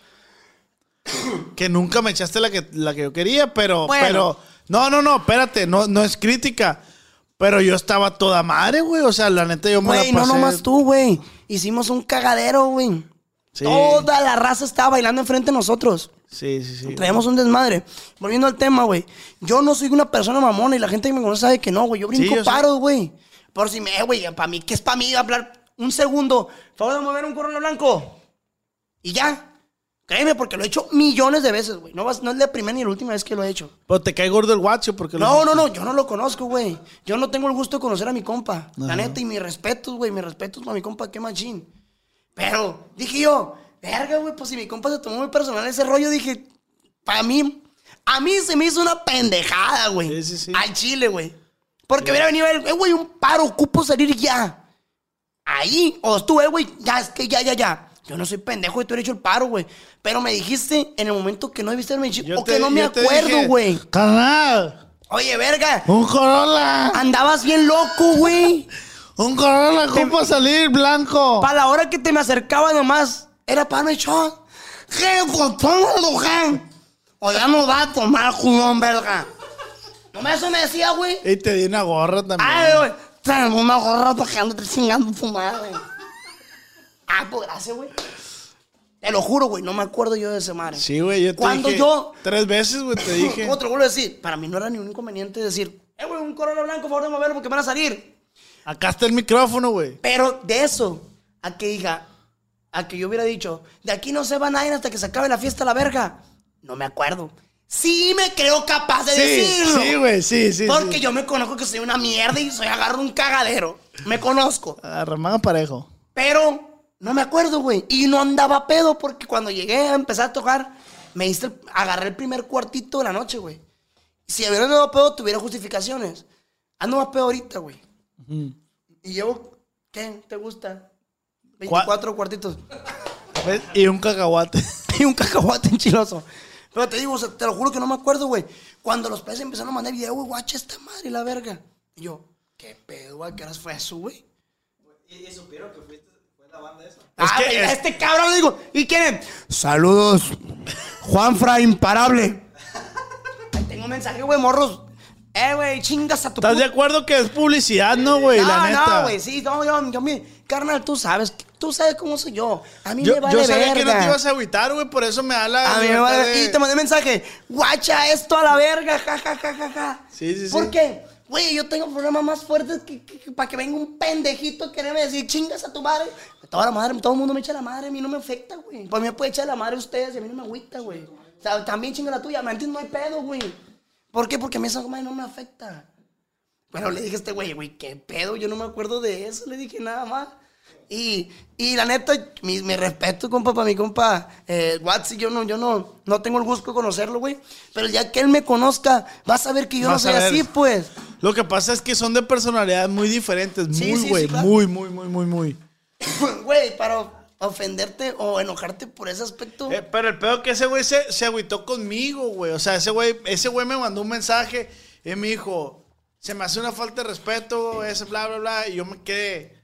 Que nunca me echaste la que, la que yo quería, pero, Bueno. pero. No, no, no, espérate, no, no es crítica. Pero yo estaba toda madre, güey. O sea, la neta yo me Güey, la no pasé. nomás tú, güey. Hicimos un cagadero, güey. Sí. Toda la raza estaba bailando enfrente de nosotros. Sí, sí, sí. Traemos un desmadre. Volviendo al tema, güey. Yo no soy una persona mamona y la gente que me conoce sabe que no, güey. Yo brinco Sí, paros, güey. Por si me, güey, para mí, ¿qué es para mí hablar un segundo? Favor de mover un corona blanco. Y ya. Créeme, porque lo he hecho millones de veces, güey. No, vas- no es la primera ni la última vez que lo he hecho. Pero te cae gordo el guacho porque lo- No, no, no, yo no lo conozco, güey. Yo no tengo el gusto de conocer a mi compa. La Ajá. neta, y mis respetos, güey, mis respetos para mi compa, qué machín. Pero dije yo, verga, güey, pues si mi compa se tomó muy personal ese rollo, dije, para mí, a mí se me hizo una pendejada, güey. Sí, sí, sí. Al chile, güey. Porque hubiera venido él, eh, güey, un paro, ocupo salir ya. Ahí, o tú, eh, güey, ya, es que ya, ya, ya. Yo no soy pendejo y tú eres hecho el paro, güey. Pero me dijiste en el momento que no debiste haberme dicho, o te- que no me acuerdo, güey. Carnal, Oye, verga. un Corolla. Andabas bien loco, güey. Un Corolla, ¿cómo salir blanco? Para la hora que te me acercaba nomás, era para. Jefe, tómalo, jefe. O ya no va a tomar jugón, verga. No me eso me decía, güey. Y te di una gorra también. Ay, güey. Trae una gorra para que ande chingando tu madre. Ah, pues gracias, güey. Te lo juro, güey, no me acuerdo yo de ese madre. Sí, güey, yo te Cuando dije yo- tres veces, güey, te dije. ¿Cómo te lo vuelvo a decir? Para mí no era ni un inconveniente decir, eh, güey, un corona blanco, por favor de moverlo porque van a salir. Acá está el micrófono, güey. Pero de eso, a que diga, a que yo hubiera dicho, de aquí no se va nadie hasta que se acabe la fiesta la verga. No me acuerdo. Sí me creo capaz de Sí, decirlo. sí, güey, sí, sí. Porque sí. yo me conozco que soy una mierda y soy agarro un cagadero. Me conozco. Arremanga parejo. Pero no me acuerdo, güey. Y no andaba pedo porque cuando llegué a empezar a tocar, me diste el- agarré el primer cuartito de la noche, güey. Si hubiera andado pedo, tuviera justificaciones. Ando más pedo ahorita, güey. Y llevo, ¿qué? ¿Te gusta? 24 cuartitos. ¿Ves? Y un cacahuate. Y un cacahuate enchiloso. Pero te digo, o sea, te lo juro que no me acuerdo, güey. Cuando los peces empezaron a mandar video, güey, guacha esta madre, la verga. Y yo, ¿qué pedo, güey? ¿Qué horas fue eso, güey? Ah, Es que güey, es- este cabrón le digo, ¿y quién es? Saludos, Juanfra Imparable. Ahí tengo un mensaje, güey, morros. Eh, güey, chingas a tu ¿Estás de acuerdo que es publicidad, no, güey? No, la neta. no, güey, sí, no, yo, yo, mi, carnal, tú sabes, tú sabes cómo soy yo. A mí Yo, me vale yo sabía que no te ibas a agüitar, güey, por eso me da la. A mí me vale. de- Y te mandé mensaje. Guacha esto a la verga. Ja, ja, ja, ja, ja. Sí, sí, sí. ¿Por qué? Güey, yo tengo problemas más fuertes que, para que venga un pendejito a quererme decir chingas a tu madre. Toda la madre, todo el mundo me echa la madre, a mí no me afecta, güey. Pues me puede echar la madre a ustedes y a mí no me agüita, güey. O sea, también chinga la tuya, ¿me entiendes? No hay pedo, güey. ¿Por qué? Porque a mí esa madre no me afecta. Bueno, le dije a este güey, güey, qué pedo, yo no me acuerdo de eso, le dije nada más. Y, y la neta, mi, mi respeto, compa, para mi compa eh, Watsi, yo no, yo no, no tengo el gusto de conocerlo, güey. Pero ya que él me conozca, vas a ver que yo Vas no soy así, pues. Lo que pasa es que son de personalidades muy diferentes. Sí, muy, güey. sí, claro. Muy, muy, muy, muy, muy. Güey, para ofenderte o enojarte por ese aspecto. Eh, pero el peor que ese güey se, se agüitó conmigo, güey. O sea, ese güey, ese güey me mandó un mensaje y me dijo, se me hace una falta de respeto, ese bla, bla, bla. Y yo me quedé,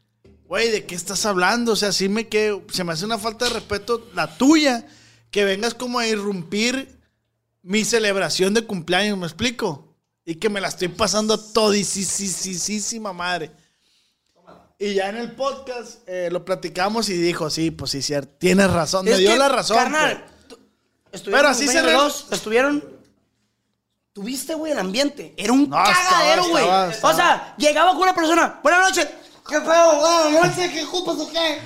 güey, ¿de qué estás hablando? O sea, sí me quedé, se me hace una falta de respeto la tuya, que vengas como a irrumpir mi celebración de cumpleaños, ¿me explico? Y que me la estoy pasando todisísima madre. Y ya en el podcast eh, lo platicamos y dijo, sí, pues sí, cierto. Tienes razón. Me Es dio que, la razón. Carnal, pues. estuvieron Pero así se re- Dos, Estuvieron. Tuviste, güey, el ambiente. Era un No, cagadero, güey. O sea, llegaba con una persona. Buenas noches. ¿Qué feo? Buenas noches. ¿Qué culpas o qué?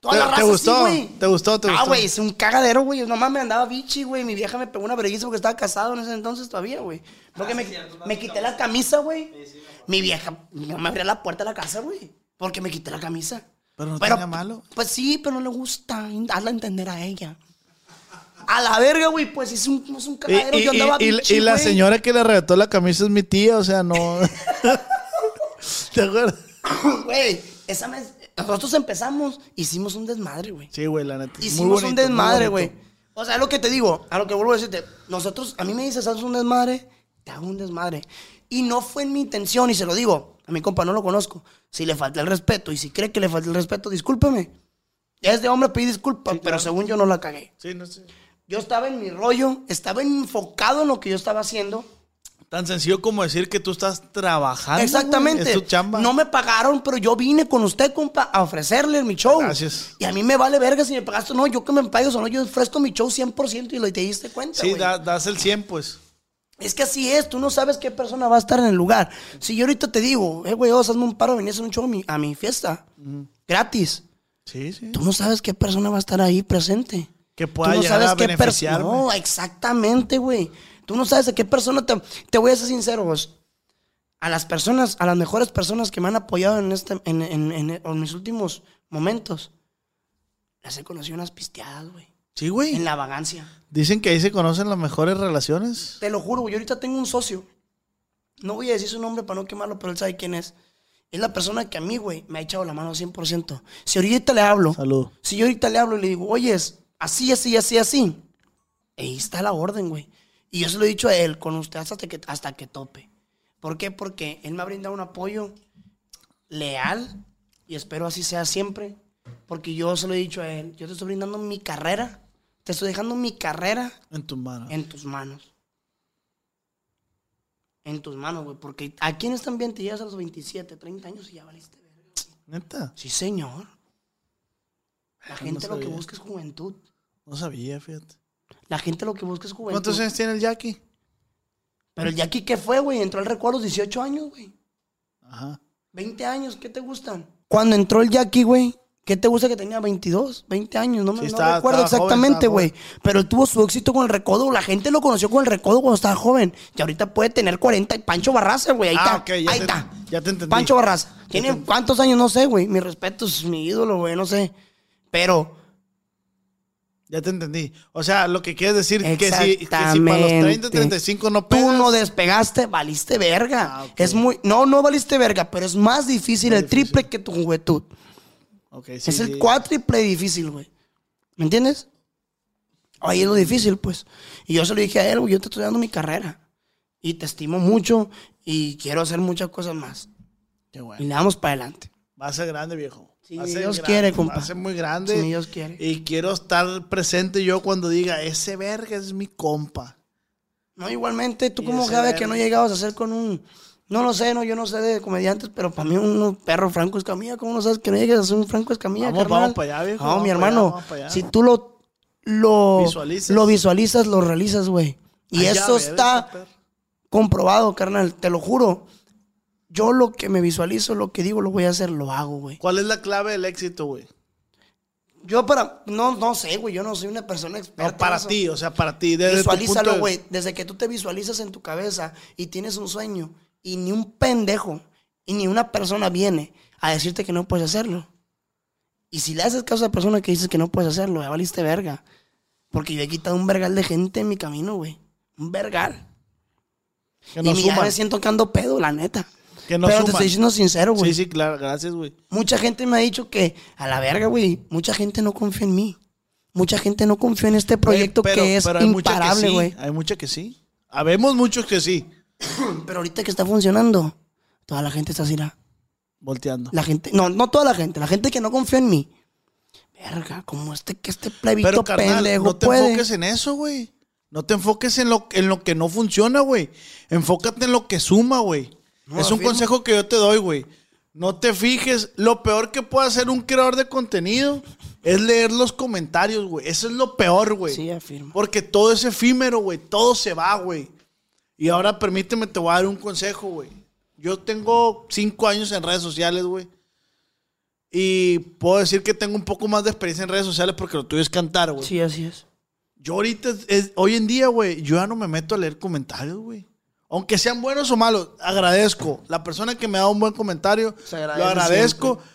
Toda ¿Te- la te raza gustó? güey. ¿Te gustó? ¿Te Ah, gustó? güey, es un cagadero, güey. Nomás me andaba bichi, güey. Mi vieja me pegó una vergüenza porque estaba casado en ese entonces todavía, güey. Porque me, me quité la camisa, güey. Mi vieja no me abría la puerta de la casa, güey. Porque me quité la camisa. Pero no tenía malo. Pues sí, pero no le gusta. Hazla entender a ella. A la verga, güey. Pues es un, es un cagadero. y- Yo andaba y- bichi, y la güey. señora que le arrebató la camisa es mi tía, o sea, no. ¿Te acuerdas? Güey, esa vez nosotros empezamos, hicimos un desmadre, güey. Sí, güey, la neta. muy Hicimos bonito, un muy desmadre, güey. O sea, es lo que te digo, a lo que vuelvo a decirte, nosotros, a mí me dices, haces un desmadre, te hago un desmadre. Y no fue en mi intención, y se lo digo, a mi compa no lo conozco. Si le falta el respeto, y si cree que le falta el respeto, discúlpeme. Es de hombre pedir disculpas, pero según yo no la cagué. Sí, no sé. Yo estaba en mi rollo, estaba enfocado en lo que yo estaba haciendo. Tan sencillo como decir que tú estás trabajando. Exactamente. Es tu chamba. No me pagaron, pero yo vine con usted, compa, a ofrecerle mi show. Gracias. Y a mí me vale verga si me pagaste o no. Yo que me pagues o no, yo ofrezco mi show 100% y lo te diste cuenta, Sí, da- das el 100, pues. Es que así es, tú no sabes qué persona va a estar en el lugar. Si yo ahorita te digo, eh, güey, hazme un paro, venís a un show a mi, a mi fiesta, gratis. Sí, sí. Tú no sabes qué persona va a estar ahí presente. Que pueda Tú no llegar sabes a qué. No, exactamente, güey. Tú no sabes a qué persona te... Te voy a ser sincero, vos. A las personas, a las mejores personas que me han apoyado en, este, en, en- en- en mis últimos momentos, las he conocido en las pisteadas, güey. Sí, güey. En la vagancia. Dicen que ahí se conocen las mejores relaciones. Te lo juro, güey. Yo ahorita tengo un socio. No voy a decir su nombre para no quemarlo, pero él sabe quién es. Es la persona que a mí, güey, me ha echado la mano 100%. Si ahorita le hablo, Salud. si yo ahorita le hablo y le digo, oye, así, así, así, así, ahí está la orden, güey. Y yo se lo he dicho a él, con usted hasta que, hasta que tope. ¿Por qué? Porque él me ha brindado un apoyo leal y espero así sea siempre. Porque yo se lo he dicho a él, yo te estoy brindando mi carrera, te estoy dejando mi carrera En tus manos. en tus manos. En tus manos, güey. Porque aquí en este ambiente llegas a los 27, 30 años y ya valiste verga. Neta. Sí, señor. La no gente lo que busca es juventud. No sabía, fíjate. La gente lo que busca es juventud. ¿Cuántos años tiene el Jackie? Pero el Jackie, ¿qué fue, güey? Entró al recuerdo a los 18 años, güey. Ajá. 20 años, ¿qué te gustan? Cuando entró el Jackie, güey, ¿qué te gusta que tenía 22, 20 años? No me Sí, no estaba- recuerdo estaba exactamente, güey. Pero él tuvo su éxito con el recodo. La gente lo conoció con el recodo cuando estaba joven. Y ahorita puede tener 40. Pancho Barraza, güey. Ahí Ah, está. ok, ya ahí te- está. ya te entendí. Pancho Barraza. ¿Tiene cuántos años? No sé, güey. Mi respeto es mi ídolo, güey. No sé. Pero Ya te entendí. O sea, lo que quieres decir que si, que si para los 30, Exactamente. 35 no Tú pegas. no despegaste, valiste verga. Ah. Es muy. No, no valiste verga, pero es más difícil, el triple que tu juventud. Ok, sí, es el cuádruple difícil, güey. ¿Me entiendes? Ahí es lo difícil, pues. Y yo se lo dije a él, güey, yo te estoy dando mi carrera. Y te estimo mucho y quiero hacer muchas cosas más. Qué Y bueno. le damos para adelante. Va a ser grande, viejo. Si ser Dios quiere, compa. Ser muy grande. Si mi Dios quiere. Y quiero estar presente yo cuando diga, ese verga es mi compa. No, igualmente, tú como sabes verga. que no llegabas a ser con un... No lo sé, no, yo no sé de comediantes, pero para mí un perro Franco Escamilla, ¿cómo no sabes que no llegues a ser un Franco Escamilla, Vamos, carnal? vamos para allá, viejo, No, vamos mi allá, hermano, allá. si tú lo... Lo Visualizas. Lo visualizas, lo realizas, güey. Y Allá, eso está perro. comprobado, carnal, te lo juro. Yo lo que me visualizo, lo que digo, lo voy a hacer, lo hago, güey. ¿Cuál es la clave del éxito, güey? Yo para... No, no sé, güey, yo no soy una persona experta. No, en para eso. ti, o sea, para ti. Desde Visualízalo, de- güey. Desde que tú te visualizas en tu cabeza y tienes un sueño y ni un pendejo y ni una persona viene a decirte que no puedes hacerlo. Y si le haces caso a la persona que dices que no puedes hacerlo, ya valiste verga. Porque yo he quitado un vergal de gente en mi camino, güey. Un vergal. Que y no mi ya me siento que ando pedo, la neta. Que no Pero te estoy diciendo sincero, güey. Sí, sí, claro. Gracias, güey. Mucha gente me ha dicho que, a la verga, güey, mucha gente no confía en mí. Mucha gente no confía en este proyecto Güey, pero- que es pero hay mucha que imparable, sí, güey. Hay mucha que sí. Habemos muchos que sí. Pero ahorita que está funcionando, toda la gente está así, la, Volteando. la gente, no, no toda la gente, la gente que no confía en mí. Verga, como este que este plebito Pero, carnal, pendejo no te puede. enfoques en eso, güey. No te enfoques en lo, en lo que no funciona, güey. Enfócate en lo que suma, güey. No, es un consejo que yo te doy, güey. No te fijes. Lo peor que puede hacer un creador de contenido es leer los comentarios, güey. Eso es lo peor, güey. Sí, afirmo. Porque todo es efímero, güey. Todo se va, güey. Y ahora permíteme, te voy a dar un consejo, güey. Yo tengo cinco años en redes sociales, güey. Y puedo decir que tengo un poco más de experiencia en redes sociales porque lo tuyo es cantar, güey. Sí, así es. Yo ahorita, es- hoy en día, güey, yo ya no me meto a leer comentarios, güey. Aunque sean buenos o malos, agradezco. La persona que me da un buen comentario, lo agradezco. siempre.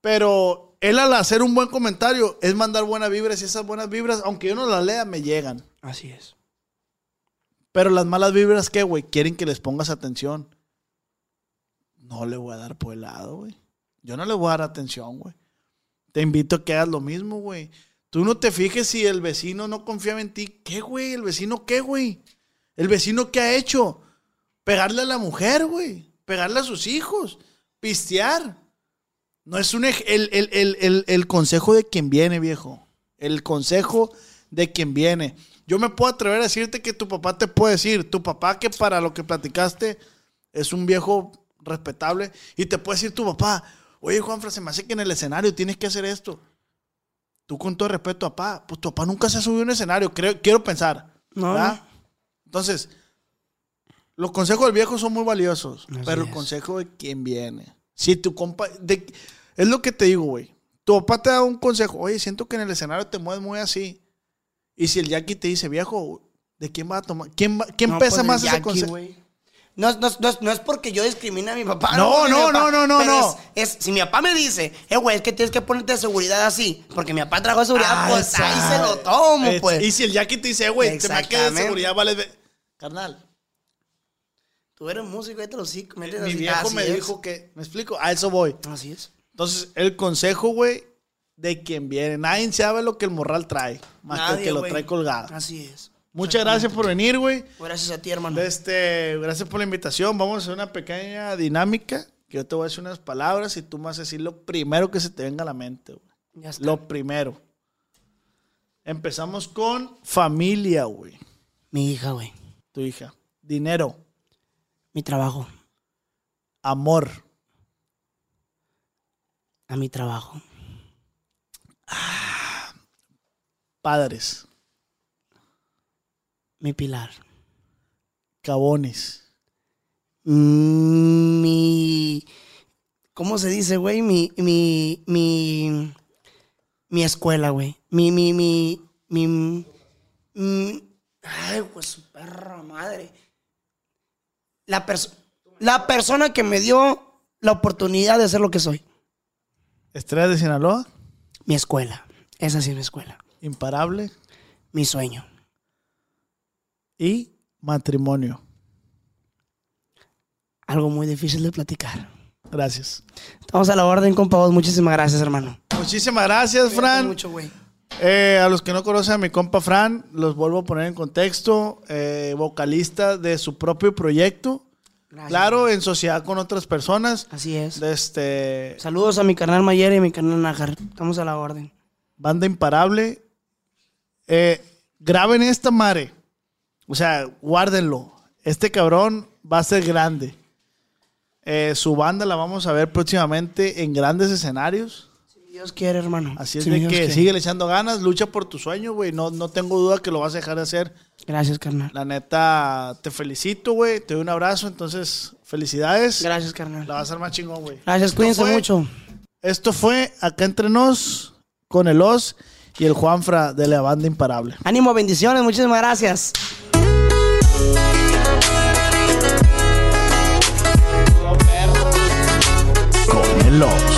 Pero él al hacer un buen comentario es mandar buenas vibras y esas buenas vibras, aunque yo no las lea, me llegan. Así es. Pero las malas vibras, ¿qué, güey? Quieren que les pongas atención. No le voy a dar por el lado, güey. Yo no le voy a dar atención, güey. Te invito a que hagas lo mismo, güey. Tú no te fijes si el vecino no confiaba en ti. ¿Qué, güey? ¿El vecino qué, güey? ¿El vecino qué ha hecho? Pegarle a la mujer, güey. Pegarle a sus hijos. Pistear. No es un... El, el- el- el- el consejo de quien viene, viejo. El consejo de quien viene. Yo me puedo atrever a decirte que tu papá te puede decir, tu papá que para lo que platicaste es un viejo respetable y te puede decir tu papá, oye Juanfra, se me hace que en el escenario tienes que hacer esto. Tú con todo respeto, papá, pues tu papá nunca se ha subido a un escenario, creo, quiero pensar. No, ¿verdad? Entonces, los consejos del viejo son muy valiosos, Así pero el es. consejo de quien viene. Si tu compa, de- es lo que te digo, güey. Tu papá te da un consejo, oye, siento que en el escenario te mueves muy así. Y si el Jackie te dice, viejo, ¿de quién va a tomar? ¿Quién, va- quién No, pesa pues, el más ese consejo? No, no, no, no es porque yo discrimine a mi papá. No, no, no, no, no, no. Es, si mi papá me dice, eh, güey, es que tienes que ponerte de seguridad así, porque mi papá trajo seguridad, Ah, pues ahí se lo tomo, pues. Y si el Jackie te dice, "Eh, güey, te me ha quedado de seguridad, vale. ve-". Carnal, Tú eres músico, los hocico, métete mi así. viejo me es. dijo que, ¿me explico? A eso voy. Así es. Entonces, el consejo, güey, de quien viene. Nadie sabe lo que el morral trae, más que el que lo trae colgado. Así es. Muchas gracias por venir, güey. Gracias a ti, hermano. Este, gracias por la invitación. Vamos a hacer una pequeña dinámica. Que yo te voy a decir unas palabras y tú me vas a decir lo primero que se te venga a la mente, güey. Ya está. Lo primero. Empezamos con familia, güey. Mi hija, güey. Tu hija. Dinero. Mi trabajo. Amor. A mi trabajo. Padres. Mi pilar. Cabones. Mi. ¿Cómo se dice, güey? Mi. Mi. Mi. Mi escuela, güey. Mi. Mi. Mi. Mi. mi- ay, pues su perra madre. La, perso- la persona que me dio la oportunidad de ser lo que soy. Estrella de Sinaloa. Mi escuela. Esa sí es mi escuela. Imparable. Mi sueño. Y matrimonio. Algo muy difícil de platicar. Gracias. Estamos a la orden, compa. vos. Muchísimas gracias, hermano. Muchísimas gracias, Fran. mucho, güey. Eh, a los que no conocen a mi compa Fran, los vuelvo a poner en contexto. eh, vocalista de su propio proyecto. Gracias. Claro, en sociedad con otras personas. Así es. Este, Saludos a mi carnal Mayer y a mi carnal Najar. Estamos a la orden. banda imparable. Eh, graben esta madre. O sea, guárdenlo. Este cabrón va a ser grande. Su banda la vamos a ver próximamente en grandes escenarios. Dios quiere, hermano. Así es Si de que quiere. sigue echando ganas, lucha por tu sueño, güey. No, no tengo duda que lo vas a dejar de hacer. Gracias, carnal. La neta, te felicito, güey. Te doy un abrazo. Entonces, felicidades. Gracias, carnal. La vas a hacer más chingón, güey. Gracias, cuídense fue- mucho. Esto fue Acá Entre Nos con el Os y el Juanfra de la banda Imparable. Ánimo, bendiciones. Muchísimas gracias. Con el Os.